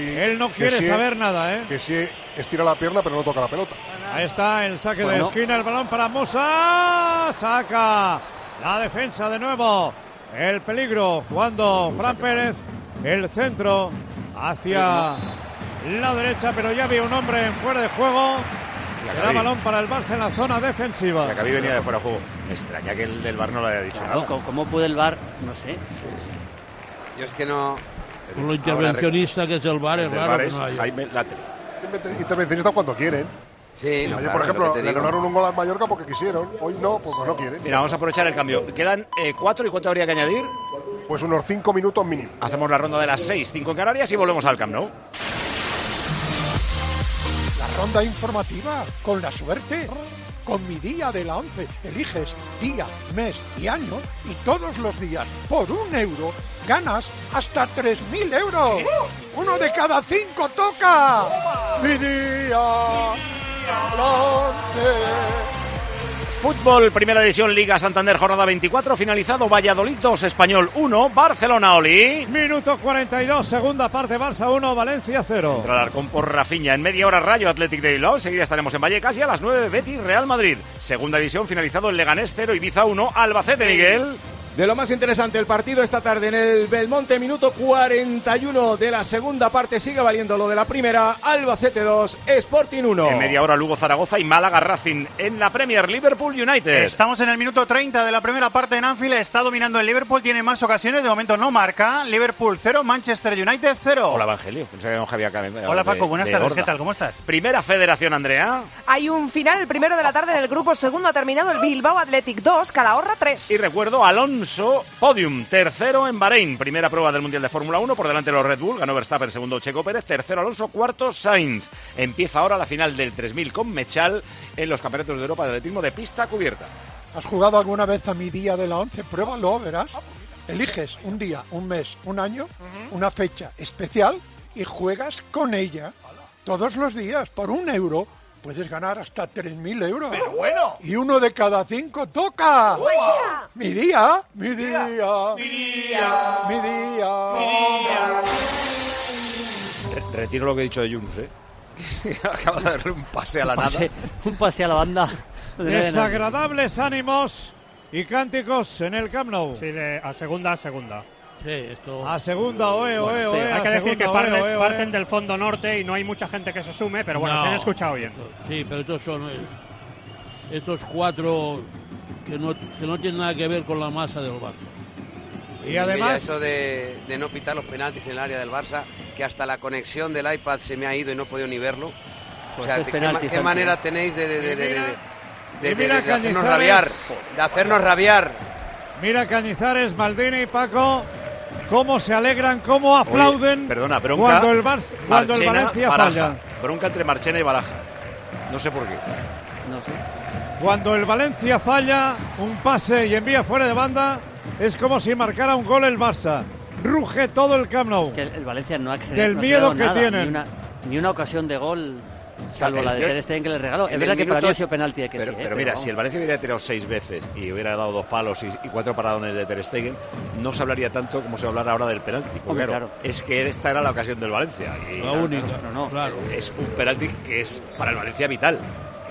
Él no quiere sí, saber nada, ¿eh? Que sí estira la pierna, pero no toca la pelota. Ahí está el saque de esquina, el balón para Musa. Saca la defensa de nuevo. El peligro jugando Fran Pérez. El centro hacia la derecha, pero ya había un hombre en fuera de juego. Y Será balón para el Barça en la zona defensiva. Y Acabí venía de fuera de juego. Me extraña que el del bar no le haya dicho Claro, nada. ¿cómo, puede el VAR? No sé. Yo es que no. Lo intervencionista que es el VAR, El es raro que no haya. Jaime Latre. Intervencionista cuando quieren. Sí, no, Ayer, claro, por ejemplo, le un gol al Mallorca porque quisieron. Hoy no, pues no quieren. Mira, vamos a aprovechar el cambio. Quedan eh, cuatro y cuánto habría que añadir. Pues unos cinco minutos mínimo. Hacemos la ronda de las seis, cinco en Canarias y volvemos al Camp Nou. La ronda informativa con la suerte. Con mi día de la 11 eliges día, mes y año y todos los días por un euro ganas hasta 3.000 euros. Uno de cada cinco toca. Mi día, la 11. Fútbol, Primera División, Liga Santander, jornada 24, finalizado Valladolid 2, Español 1, Barcelona Oli. Minuto 42, segunda parte, Barça 1, Valencia 0. Entra Alarcón por Rafiña. En media hora Rayo Athletic de Bilbao. Enseguida estaremos en Vallecas y a las 9 Betis Real Madrid. Segunda división finalizado el Leganés 0, Ibiza 1, Albacete Miguel. De lo más interesante el partido esta tarde en el Belmonte, minuto 41 de la segunda parte, sigue valiendo lo de la primera, Albacete 2, Sporting 1. En media hora Lugo Zaragoza y Málaga Racing. En la Premier Liverpool United. Estamos en el minuto 30 de la primera parte en Anfield. Está dominando el Liverpool, tiene más ocasiones. De momento no marca. Liverpool 0, Manchester United 0. Hola Evangelio. Pensaba que no había cambiado Hola de- Paco, buenas de tardes. ¿Qué tal? ¿Cómo estás? Primera federación, Andrea. Hay un final, el primero de la tarde en el grupo, segundo ha terminado el Bilbao Athletic 2, Calahorra 3. Y recuerdo, Alonso, podium, tercero en Bahrein, primera prueba del Mundial de Fórmula 1, por delante de los Red Bull, ganó Verstappen, segundo Checo Pérez, tercero Alonso, cuarto Sainz. Empieza ahora la final del 3000 con Mechal en los Campeonatos de Europa de Atletismo de pista cubierta. ¿Has jugado alguna vez a mi día de la 11? Pruébalo, verás. Eliges un día, un mes, un año, una fecha especial y juegas con ella todos los días por un euro. Puedes ganar hasta 3.000 euros. Pero bueno. Y uno de cada cinco toca. Mi día, mi día, Mi día. mi día. Re- retiro lo que he dicho de Yunus, ¿eh? Acaba de darle un pase a la Un nada. un pase a la banda. Desagradables ánimos y cánticos en el Camp Nou. Sí, de- a segunda, a segunda. Sí, esto. A segunda, oe, oe, Sí, oe. hay a que decir segunda, que parten, oe, oe. parten del fondo norte y no hay mucha gente que se sume, pero bueno, No. se han escuchado bien. Sí, pero estos son eh, estos cuatro que no, que no tienen nada que ver con la masa del Barça. Y ya además- eso de, de no pitar los penaltis en el área del Barça, que hasta la conexión del iPad se me ha ido y no he podido ni verlo. Pues o sea, ¿qué, penalti, qué manera tenéis de, de, de, de- de- de- de- y de- mira de hacernos Cañizares. rabiar? De hacernos rabiar. Mira Cañizares, Maldini y Paco, cómo se alegran, cómo aplauden Oye, perdona, bronca. cuando el, Barça, cuando el Marchena, Valencia Baraja. falla. Bronca entre Marchena y Baraja. No sé por qué. No sé. Cuando el Valencia falla un pase y envía fuera de banda, es como si marcara un gol el Barça. Ruge todo el Camp Nou. Es que el, el Valencia no ha, Del no ha miedo que nada, tienen. Ni una, ni una ocasión de gol. Salvo la de Ter Stegen que le regaló. Es verdad que para mí ha sido penalti de que pero, sí. ¿eh? pero mira, vamos. si el Valencia hubiera tirado seis veces y hubiera dado dos palos y, y cuatro paradones de Ter Stegen, no se hablaría tanto como se hablará ahora del penalti. Porque Hombre, claro, claro. es que esta era la ocasión del Valencia. Y, La única, claro. Es un penalti que es para el Valencia vital.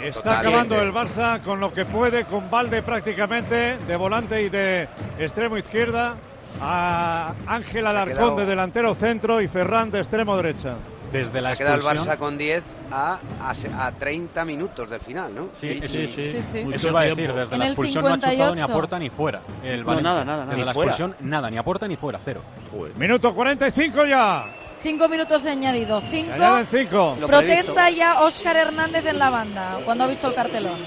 Está acabando el Barça con lo que puede, con Valde prácticamente de volante y de extremo izquierda, a Ángel Alarcón quedado- de delantero centro y Ferran de extremo derecha. Desde Se ha quedado el Barça con 10 a, a, a 30 minutos del final, ¿no? Sí, eso, Sí, sí. eso iba a decir, desde En la el expulsión no ha chutado ni a 58. puerta ni fuera. El No, nada, nada, nada. Desde Ni la fuera. expulsión, nada, ni a puerta ni fuera, cero. Minuto 45 ya. Cinco minutos de añadido. Cinco. cinco. Protesta ya Óscar Hernández en la banda cuando ha visto el cartelón.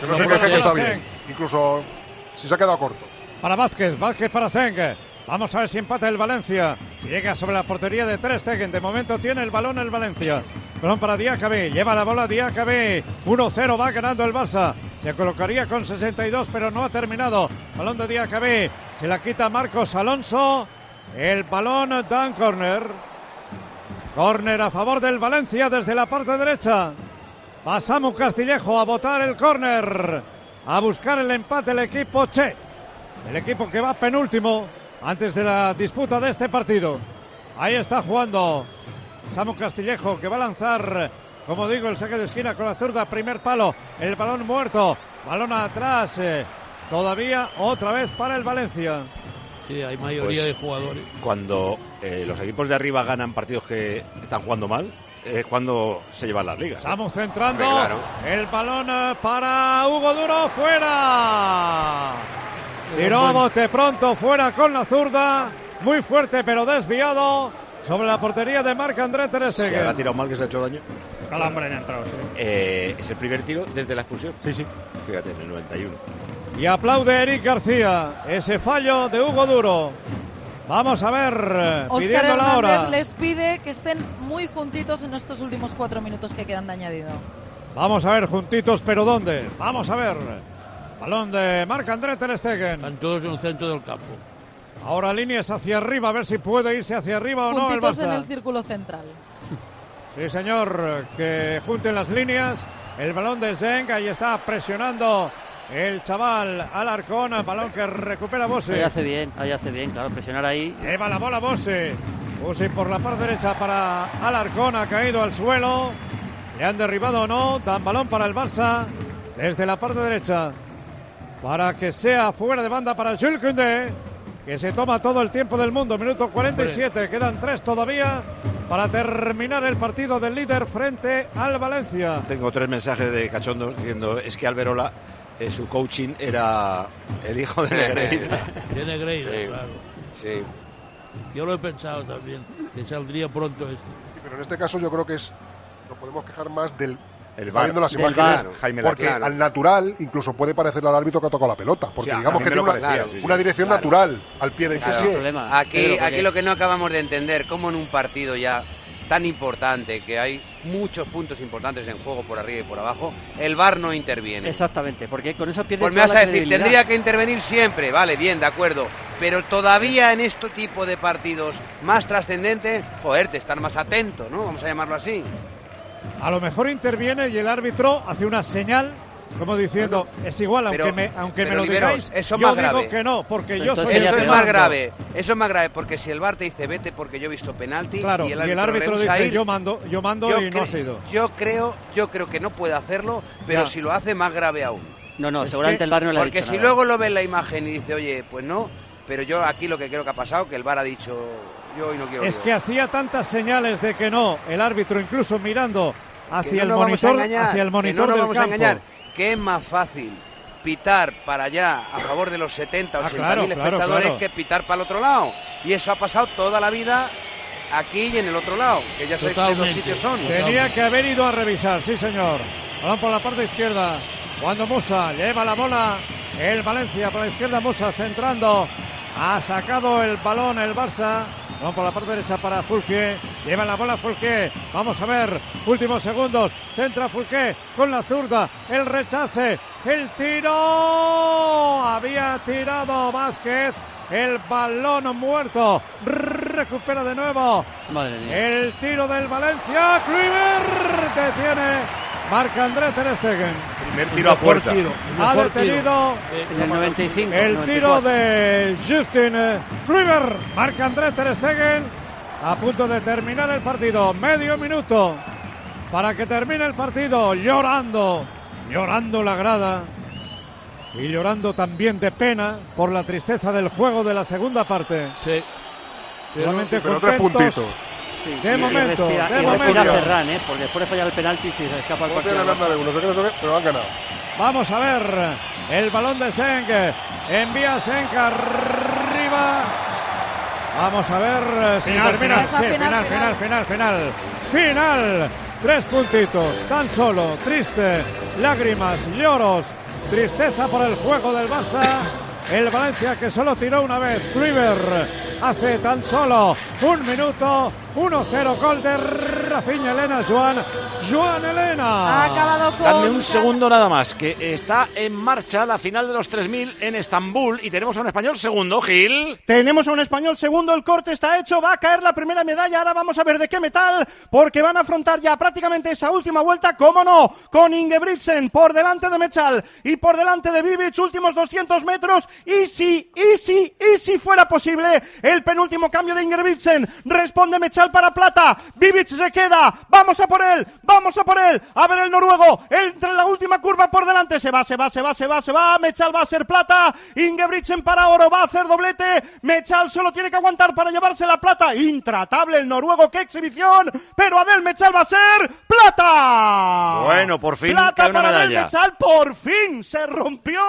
Que no se queje que está bien. Incluso si se ha quedado corto. Para Vázquez, Vázquez para Seng. Vamos a ver si empata el Valencia. Llega sobre la portería de Ter Stegen. De momento tiene el balón el Valencia. Balón para Diacabé. Lleva la bola Diacabé. 1-0 va ganando el Barça. Se colocaría con 62, pero no ha terminado. Balón de Diacabé. Se la quita Marcos Alonso. El balón Dan Corner. Corner a favor del Valencia desde la parte derecha. Pasamos Castillejo a votar el córner. A buscar el empate el equipo Che. El equipo que va penúltimo antes de la disputa de este partido. Ahí está jugando Samu Castillejo que va a lanzar, como digo, el saque de esquina con la zurda, primer palo, el balón muerto, balón atrás, eh, todavía otra vez para el Valencia. Sí, hay mayoría Pues, de jugadores. Cuando eh, los equipos de arriba ganan partidos que están jugando mal, es cuando se llevan las ligas. Estamos centrando claro. el balón eh, para Hugo Duro, fuera. Tiró a bote pronto, fuera con la zurda, muy fuerte pero desviado sobre la portería de Marc André Ter Se Stegen. ha tirado mal que se ha hecho daño. Calambre ha entrado, sí. Eh, es el primer tiro desde la expulsión. Sí, sí. Fíjate, en el 91. Y aplaude Eric García ese fallo de Hugo Duro. Vamos a ver, pidiendo la hora. Les pide que estén muy juntitos en estos últimos cuatro minutos que quedan de añadido. Vamos a ver juntitos, pero ¿dónde? Vamos a ver. Balón de Marc André Ter Stegen. Están todos en el centro del campo. Ahora líneas hacia arriba, a ver si puede irse hacia arriba o no el Juntitos en Barça. el círculo central. Sí, señor, que junten las líneas. El balón de Zeng, ahí está presionando el chaval Alarcón, balón que recupera Bose. Ahí hace bien, ahí hace bien, claro, presionar ahí. Lleva la bola Bose. Bose por la parte derecha para Alarcón, ha caído al suelo. Le han derribado o no, dan balón para el Barça desde la parte derecha. Para que sea fuera de banda para Jules Koundé, que se toma todo el tiempo del mundo. Minuto 47, quedan tres todavía para terminar el partido del líder frente al Valencia. Tengo tres mensajes de cachondos diciendo es que Alberola, eh, su coaching era el hijo de Negreira. De Negreira, Sí. claro. Sí. Yo lo he pensado también, que saldría pronto esto. Pero en este caso yo creo que es nos podemos quejar más del El está VAR. viendo las Del imágenes VAR. Jaime porque al natural incluso puede parecerle al árbitro que ha tocado la pelota porque digamos que tiene una, parecía, sí. una dirección Claro. natural al pie de Claro. sí. Aquí, aquí lo que no acabamos de entender, cómo en un partido ya tan importante, que hay muchos puntos importantes en juego por arriba y por abajo, el VAR no interviene. Exactamente, porque con eso pierde Pues me vas a decir, tendría que intervenir siempre, vale, bien, de acuerdo. Pero todavía en este tipo de partidos más trascendentes, joder, te estar más atento, ¿no? Vamos a llamarlo así. A lo mejor interviene y el árbitro hace una señal como diciendo, es igual, aunque Pero- me, aunque me lo Riveros, digáis, eso yo más digo grave. que no, porque yo soy Eso el es más grave, eso es más grave, porque si el VAR te dice vete porque yo he visto penalti Claro, y el árbitro, dice ir, yo mando, yo mando yo y no ha sido. Yo creo, yo creo que no puede hacerlo, pero Ya. si lo hace más grave aún. No, no, Es seguramente que- el VAR no le ha Porque dicho si nada. luego lo ve en la imagen y dice, oye, pues no, pero yo aquí lo que creo que ha pasado, que el VAR ha dicho, yo hoy no quiero Es líos". que hacía tantas señales de que no, el árbitro incluso mirando Que hacia no el a monitor, engañar, hacia el que monitor no nos del vamos a campo. engañar, que es más fácil pitar para allá a favor de los 70, Ah, 80 claro, mil espectadores claro. que pitar para el otro lado. Y eso ha pasado toda la vida aquí y en el otro lado, que ya sabéis qué dos Totalmente. sitios son. Tenía que haber ido a revisar, sí señor. Balón por la parte izquierda. Cuando Musa lleva la bola, el Valencia por la izquierda, Musa centrando. Ha sacado el balón el Barça. Balón por la parte derecha para Fulque. Lleva la bola Fulque. Vamos a ver. Últimos segundos. Centra Fulque con la zurda. El rechace. El tiro. Había tirado Vázquez. El balón muerto. Recupera de nuevo. Madre mía. El tiro del Valencia. Kluivert detiene. Marca André Ter Stegen. Primer tiro a puerta. Ha detenido En el 95. el 94. tiro de Justin eh, Kluivert. Marca André Ter Stegen. A punto de terminar el partido. Medio minuto para que termine el partido. Llorando. Llorando la grada. Y llorando también de pena por la tristeza del juego de la segunda parte. Sí. Solamente pero tres contentos. puntitos. Sí, De y- y momento, respira- de y momento. Ferran, ¿eh? Porque después de fallar el penalti, si se escapa el No partido. tiene nada de uno, sé que no sé qué, pero han ganado. Vamos a ver el balón de Senk. Envía Senk arriba. Vamos a ver eh, si Final, termina. final. Sí, Final, final, final, final. final, final. Final. Tres puntitos. Tan solo. Triste. Lágrimas, lloros. Tristeza por el juego del Barça. El Valencia que solo tiró una vez. Kluivert hace tan solo un minuto. 1-0 gol de Rafinha Elena Joan. Joan Elena. Ha acabado con. Dadme un segundo nada más, que está en marcha la final de los 3.000 en Estambul y tenemos a un español segundo, Gil. Tenemos a un español segundo, el corte está hecho, va a caer la primera medalla, ahora vamos a ver de qué metal, porque van a afrontar ya prácticamente esa última vuelta, cómo no, con Ingebrigtsen por delante de Mechal y por delante de Bibic, últimos 200 metros, y si, y si, y si fuera posible, el penúltimo cambio de Ingebrigtsen, responde Mechal para Plata, Bibic se queda, vamos a por él, vamos a por él, a ver el noruego, entre la última curva por delante, se va, se va, se va, se va, se va, Mechal va a ser Plata, Ingebrigtsen para oro, va a hacer doblete, Mechal solo tiene que aguantar para llevarse la plata, intratable el noruego, qué exhibición, pero Adel Mechal va a ser Plata. Bueno, por fin Plata para Adel medalla. Mechal, por fin se rompió,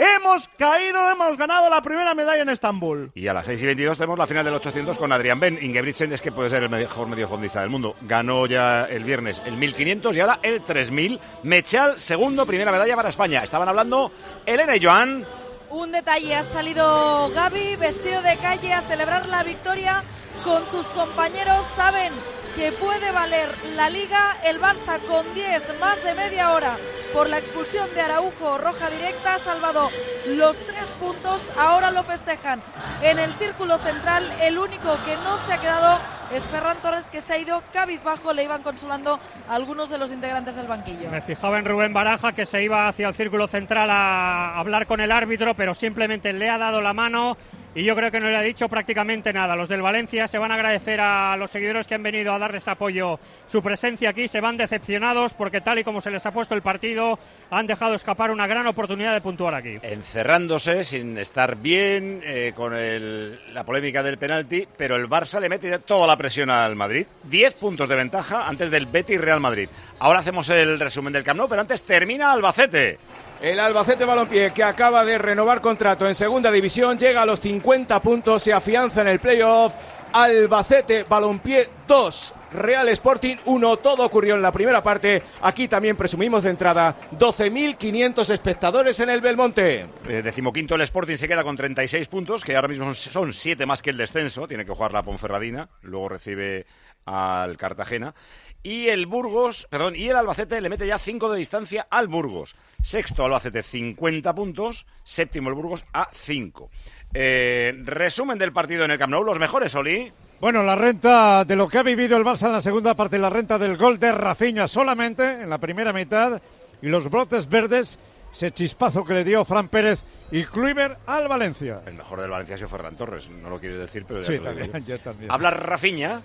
hemos caído, hemos ganado la primera medalla en Estambul. Y a las 6 y 22 tenemos la final del 800 con Adrián Ben. Ingebrigtsen es que puede ser el mejor mediofondista del mundo. Ganó ya el viernes el 1500 y ahora el 3000. Mechal, segundo, primera medalla para España. Estaban hablando Elena y Joan. Un detalle, ha salido Gaby vestido de calle a celebrar la victoria con sus compañeros. Saben que puede valer la liga el Barça con 10 más de media hora por la expulsión de Araujo, roja directa, ha salvado los tres puntos, ahora lo festejan en el círculo central, el único que no se ha quedado es Ferran Torres que se ha ido cabizbajo, le iban consolando a algunos de los integrantes del banquillo. Me fijaba en Rubén Baraja que se iba hacia el círculo central a hablar con el árbitro, pero simplemente le ha dado la mano y yo creo que no le ha dicho prácticamente nada. Los del Valencia se van a agradecer a los seguidores que han venido a darles apoyo su presencia aquí, se van decepcionados porque tal y como se les ha puesto el partido han dejado escapar una gran oportunidad de puntuar aquí. encerrándose sin estar bien eh, con el- la polémica del penalti, pero el Barça le mete toda la presión al Madrid. 10 puntos de ventaja antes del Betis Real Madrid. Ahora hacemos el resumen del Camp Nou, pero antes termina Albacete. El Albacete Balompié, que acaba de renovar contrato en segunda división, llega a los 50 puntos, se afianza en el playoff. Albacete Balompié 2, Real Sporting 1. Todo ocurrió en la primera parte. Aquí también presumimos de entrada 12.500 espectadores en el Belmonte. Eh, decimoquinto el Sporting se queda con 36 puntos, que ahora mismo son 7 más que el descenso. Tiene que jugar la Ponferradina, luego recibe al Cartagena. Y el Burgos, perdón, y el Albacete le mete ya 5 de distancia al Burgos. Sexto Albacete 50 puntos, séptimo el Burgos a 5. Eh, resumen del partido en el Camp Nou, los mejores, Oli. Bueno, la renta de lo que ha vivido el Barça en la segunda parte, la renta del gol de Rafinha solamente en la primera mitad y los brotes verdes, ese chispazo que le dio Fran Pérez y Kluivert al Valencia. El mejor del Valencia ha sido Ferran Torres, no lo quieres decir, pero ya Sí, digo también, yo. yo también. Habla Rafinha.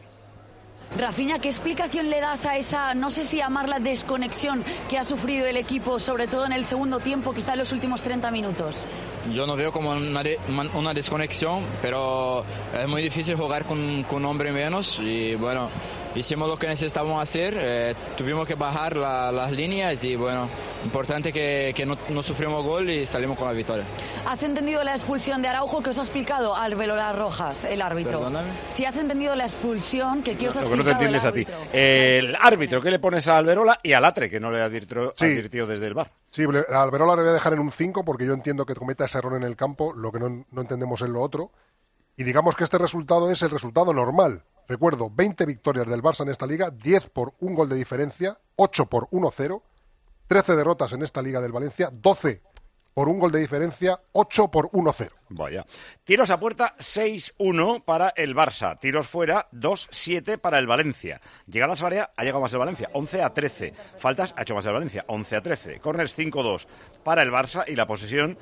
Rafinha, ¿qué explicación le das a esa, no sé si llamarla desconexión que ha sufrido el equipo, sobre todo en el segundo tiempo, quizá en los últimos 30 minutos? Yo no veo como una, una desconexión, pero es muy difícil jugar con, con hombre menos y bueno, hicimos lo que necesitábamos hacer, eh, tuvimos que bajar la- las líneas y bueno, importante que, que no, no sufrimos gol y salimos con la victoria. ¿Has entendido la expulsión de Araujo que os ha explicado Alberola Rojas, el árbitro? Perdóname. Si has entendido la expulsión que, que os ha Lo que no te explicado el entiendes a ti. árbitro. El árbitro, ¿qué le pones a Alberola y al Atre, que no le advirtió, Sí. advirtió desde el bar? Sí, a Alberola le voy a dejar en un 5 porque yo entiendo que cometa ese error en el campo, lo que no, no entendemos es lo otro. Y digamos que este resultado es el resultado normal. Recuerdo, 20 victorias del Barça en esta liga, 10 por un gol de diferencia, 8 por 1-0, 13 derrotas en esta liga del Valencia, 12 por un gol de diferencia, 8 por 1-0. Vaya. Tiros a puerta 6-1 para el Barça. Tiros fuera 2-7 para el Valencia. Llegadas al área ha llegado más el Valencia, 11 a 13. Faltas ha hecho más el Valencia, 11 a 13. Corners 5-2 para el Barça y la posesión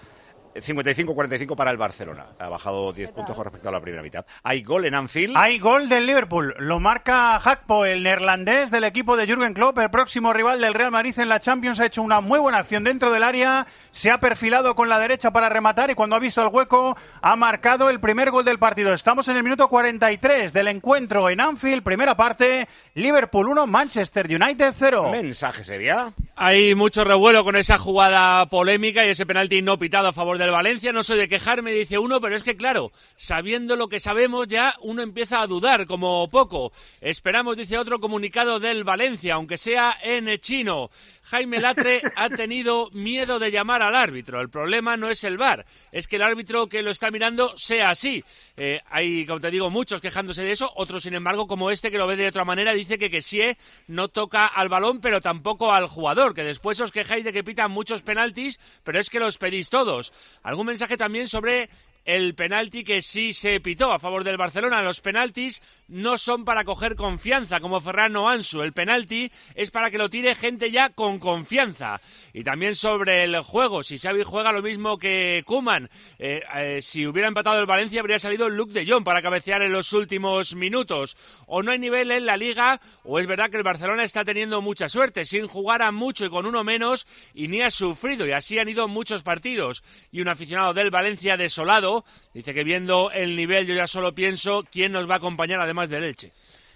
55-45 para el Barcelona. Ha bajado 10 puntos con respecto a la primera mitad. Hay gol en Anfield. Hay gol del Liverpool. Lo marca Hakpo, el neerlandés del equipo de Jürgen Klopp, el próximo rival del Real Madrid en la Champions. Ha hecho una muy buena acción dentro del área. Se ha perfilado con la derecha para rematar y cuando ha visto el hueco ha marcado el primer gol del partido. Estamos en el minuto 43 del encuentro en Anfield. Primera parte. Liverpool 1, Manchester United 0. Mensaje sería. Hay mucho revuelo con esa jugada polémica y ese penalti no pitado a favor del Valencia. No soy de quejarme, dice uno, pero es que claro, sabiendo lo que sabemos ya uno empieza a dudar como poco. Esperamos, dice otro comunicado del Valencia, aunque sea en chino. Jaime Latre ha tenido miedo de llamar al árbitro. El problema no es el VAR, es que el árbitro que lo está mirando sea así. Eh, hay, como te digo, muchos quejándose de eso, otros, sin embargo, como este que lo ve de otra manera, dice que Kessie no toca al balón, pero tampoco al jugador, que después os quejáis de que pitan muchos penaltis, pero es que los pedís todos. ¿Algún mensaje también sobre el penalti que sí se pitó a favor del Barcelona. Los penaltis no son para coger confianza, como Ferrano Ansu. El penalti es para que lo tire gente ya con confianza. Y también sobre el juego. Si Xavi juega lo mismo que Kuman, eh, eh, si hubiera empatado el Valencia, habría salido Luke de Jong para cabecear en los últimos minutos. O no hay nivel en la liga, o es verdad que el Barcelona está teniendo mucha suerte, sin jugar a mucho y con uno menos, y ni ha sufrido. Y así han ido muchos partidos. Y un aficionado del Valencia desolado Dice que viendo el nivel yo ya solo pienso quién nos va a acompañar además del Elche.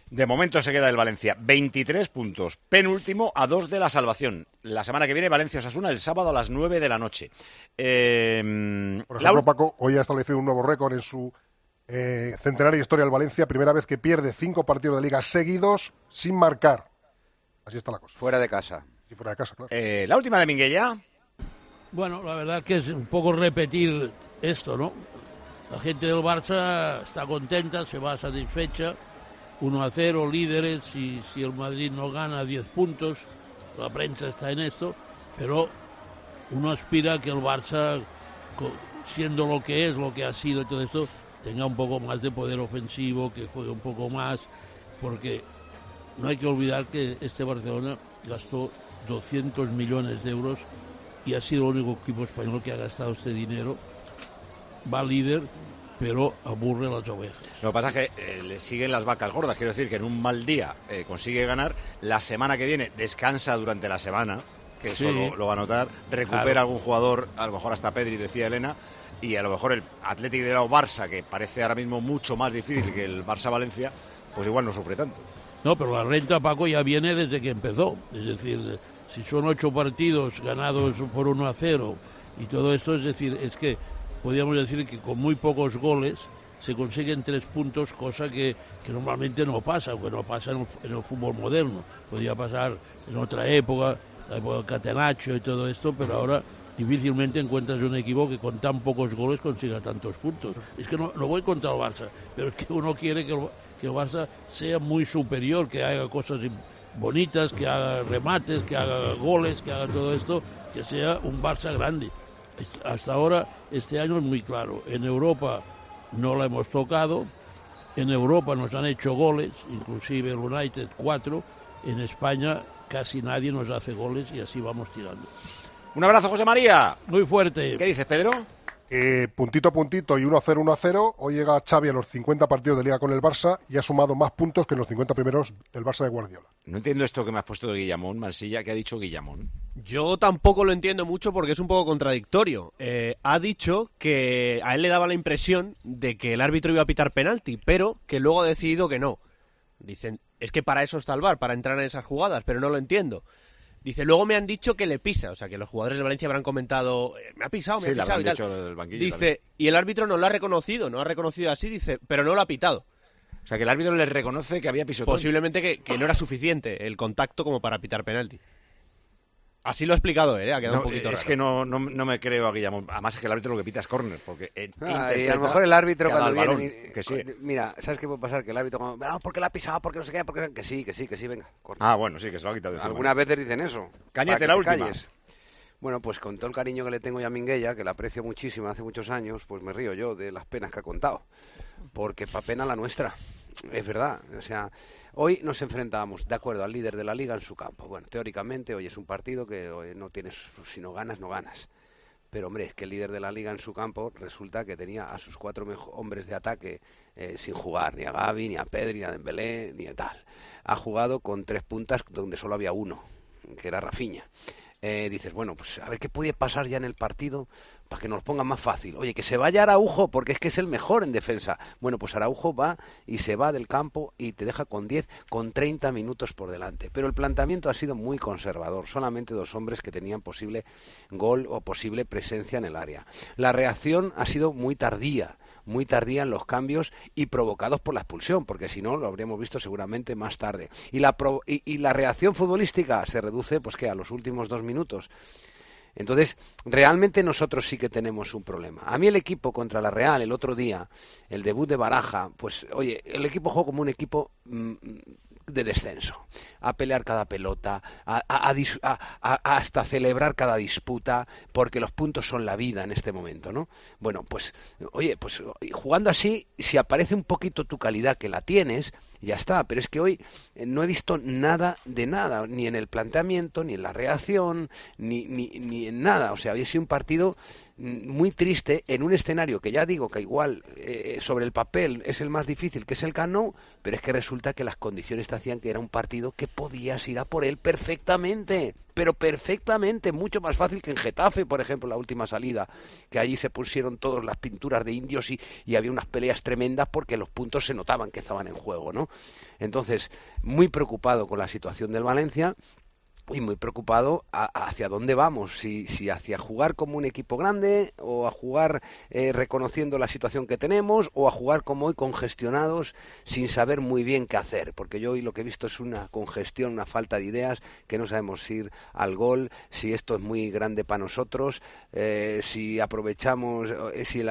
De momento se queda el Valencia. 23 puntos. Penúltimo a dos de la salvación. La semana que viene Valencia-Osasuna el sábado a las 9 de la noche. Eh, Por ejemplo, Paco, hoy ha establecido un nuevo récord en su eh, centenaria historia del Valencia. Primera vez que pierde cinco partidos de liga seguidos sin marcar. Así está la cosa. Fuera de casa. Sí, fuera de casa, claro. Eh, la última de Minguella. Bueno, la verdad que es un poco repetir esto, ¿no? La gente del Barça está contenta, se va satisfecha. 1 a 0, líderes, si, si el Madrid no gana 10 puntos, la prensa está en esto, pero uno aspira a que el Barça, siendo lo que es, lo que ha sido y todo esto, tenga un poco más de poder ofensivo, que juegue un poco más, porque no hay que olvidar que este Barcelona gastó 200 millones de euros y ha sido el único equipo español que ha gastado este dinero. Va líder, pero aburre a las ovejas. Lo que pasa es que eh, le siguen las vacas gordas. Quiero decir que en un mal día eh, consigue ganar. La semana que viene descansa durante la semana, que eso Sí. lo, lo va a notar. Recupera Claro. algún jugador, a lo mejor hasta Pedri, decía Elena. Y a lo mejor el Atlético de Bilbao Barça, que parece ahora mismo mucho más difícil que el Barça Valencia, pues igual no sufre tanto. No, pero la renta, Paco, ya viene desde que empezó. Es decir, si son ocho partidos ganados por 1 a 0 y todo esto, es decir, es que podríamos decir que con muy pocos goles se consiguen tres puntos, cosa que, que normalmente no pasa, que no pasa en el, fútbol moderno. Podría pasar en otra época, la época del Catenaccio y todo esto, pero ahora difícilmente encuentras un equipo que con tan pocos goles consiga tantos puntos. Es que no, no voy contra el Barça, pero es que uno quiere que el, que el Barça sea muy superior, que haga cosas im- bonitas, que haga remates, que haga goles, que haga todo esto, que sea un Barça grande. Hasta ahora, este año es muy claro. En Europa no la hemos tocado, en Europa nos han hecho goles, inclusive el United cuatro, en España casi nadie nos hace goles y así vamos tirando. Un abrazo, José María. Muy fuerte. ¿Qué dices, Pedro? Eh, puntito a puntito y 1 a 0, 1 a 0. Hoy llega Xavi a los 50 partidos de liga con el Barça y ha sumado más puntos que en los 50 primeros del Barça de Guardiola. No entiendo esto que me has puesto de Guillamón, Mansilla. ¿Qué ha dicho Guillamón? Yo tampoco lo entiendo mucho porque es un poco contradictorio. Eh, ha dicho que a él le daba la impresión de que el árbitro iba a pitar penalti, pero que luego ha decidido que no. Dicen, es que para eso está el VAR, para entrar en esas jugadas, pero no lo entiendo. Dice, luego me han dicho que le pisa, o sea, que los jugadores de Valencia habrán comentado, "Eh, me ha pisado, me Sí, ha pisado y tal. dicho del banquillo Dice, y el árbitro no lo ha reconocido, no ha reconocido así, dice, pero no lo ha pitado. O sea, que el árbitro le reconoce que había pisotón. Posiblemente que, que no era suficiente el contacto como para pitar penalti. Así lo ha explicado él, ¿eh? ha quedado No, un poquito es raro. que no, no, no me creo a Guillamón. Además es que el árbitro lo que pita es córner, porque Ah, y a lo mejor el árbitro cuando viene... balón, y- que sí. Mira, ¿sabes qué puede pasar? Que el árbitro, cuando, no, porque la ha pisado, porque no sé qué, porque... Que sí, que sí, que sí, venga. corre". Ah, bueno, sí, que se lo ha quitado. Algunas veces dicen eso. Que la última. calles. Bueno, pues con todo el cariño que le tengo ya a Minguella, que la aprecio muchísimo hace muchos años, pues me río yo de las penas que ha contado. Porque pa' pena la nuestra. Es verdad. O sea, hoy nos enfrentábamos, de acuerdo, al líder de la liga en su campo. Bueno, teóricamente hoy es un partido que hoy no tienes, si no ganas, no ganas. Pero hombre, es que el líder de la liga en su campo resulta que tenía a sus cuatro hombres de ataque eh, sin jugar, ni a Gaby, ni a Pedri, ni a Dembélé, ni a tal. Ha jugado con tres puntas donde solo había uno, que era Rafinha. Eh, dices, bueno, pues a ver qué puede pasar ya en el partido para que nos pongan más fácil. Oye, que se vaya Araujo, porque es que es el mejor en defensa. Bueno, pues Araujo va y se va del campo y te deja con 10, con 30 minutos por delante. Pero el planteamiento ha sido muy conservador. Solamente dos hombres que tenían posible gol o posible presencia en el área. La reacción ha sido muy tardía, muy tardía en los cambios y provocados por la expulsión, porque si no lo habríamos visto seguramente más tarde. Y la, pro- y la reacción futbolística se reduce, pues que a los últimos dos minutos. Entonces, realmente nosotros sí que tenemos un problema. A mí el equipo contra la Real el otro día, el debut de Baraja, pues oye, el equipo jugó como un equipo mm, de descenso, a pelear cada pelota, a, a- a- hasta celebrar cada disputa, porque los puntos son la vida en este momento, ¿no? Bueno, pues oye, pues jugando así, si aparece un poquito tu calidad que la tienes, ya está, pero es que hoy eh, no he visto nada de nada, ni en el planteamiento, ni en la reacción, ni, ni, ni en nada. O sea, hoy ha sido un partido mm, muy triste en un escenario que ya digo que igual eh, sobre el papel es el más difícil, que es el Cano, pero es que resulta que las condiciones te hacían que era un partido que podías ir a por él perfectamente, pero perfectamente, mucho más fácil que en Getafe, por ejemplo, la última salida, que allí se pusieron todas las pinturas de indios y, y había unas peleas tremendas porque los puntos se notaban que estaban en juego, ¿no? Entonces, muy preocupado con la situación del Valencia y muy preocupado a- hacia dónde vamos, si, si hacia jugar como un equipo grande o a jugar eh, reconociendo la situación que tenemos o a jugar como hoy congestionados sin saber muy bien qué hacer, porque yo hoy lo que he visto es una congestión, una falta de ideas, que no sabemos ir al gol, si esto es muy grande para nosotros, eh, si aprovechamos, eh, si,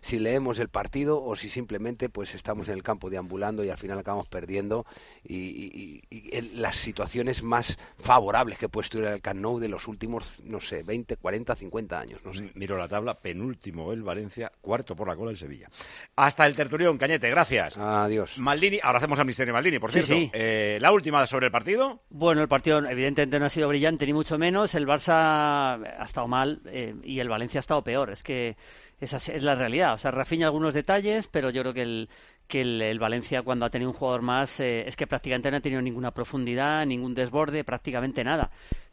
si leemos el partido o si simplemente pues estamos en el campo deambulando y al final acabamos perdiendo y- y en las situaciones más favorables que puede estudiar el Camp Nou de los últimos, no sé, 20, 40, 50 años, no sé. Miro la tabla, penúltimo el Valencia, cuarto por la cola el Sevilla. Hasta el tertulión, Cañete, gracias. Adiós. Maldini, ahora hacemos al misterio Maldini, por Sí, cierto. sí. Eh, la última sobre el partido. Bueno, el partido evidentemente no ha sido brillante ni mucho menos. El Barça ha estado mal eh, y el Valencia ha estado peor. Es que esa es es la realidad. O sea, Rafinha algunos detalles, pero yo creo que el, que el, Valencia cuando ha tenido un jugador más eh, es que prácticamente no ha tenido ninguna profundidad, ningún desborde, prácticamente nada.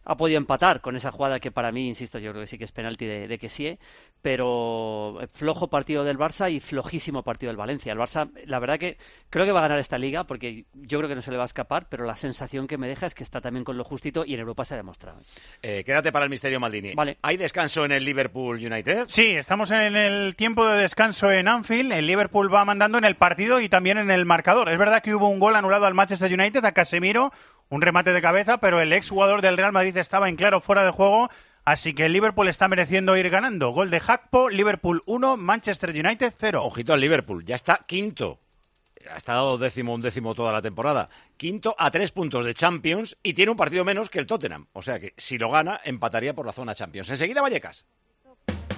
Ha podido empatar con esa jugada que para mí, insisto, yo creo que sí que es penalti de, de que sí, pero flojo partido del Barça y flojísimo partido del Valencia. El Barça, la verdad que creo que va a ganar esta liga porque yo creo que no se le va a escapar, pero la sensación que me deja es que está también con lo justito y en Europa se ha demostrado. Eh, quédate para el misterio Maldini. Vale. ¿Hay descanso en el Liverpool United? Sí, estamos en el tiempo de descanso en Anfield. El Liverpool va mandando en el partido y también en el marcador. Es verdad que hubo un gol anulado al Manchester United, a Casemiro, un remate de cabeza, pero el ex jugador del Real Madrid estaba en claro fuera de juego. Así que el Liverpool está mereciendo ir ganando. Gol de Hackpo, Liverpool 1, Manchester United 0. Ojito al Liverpool, ya está quinto. Ha estado décimo, un décimo toda la temporada. Quinto a tres puntos de Champions y tiene un partido menos que el Tottenham. O sea que si lo gana, empataría por la zona Champions. Enseguida Vallecas.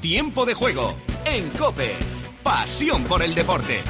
Tiempo de juego en Cope. Pasión por el deporte.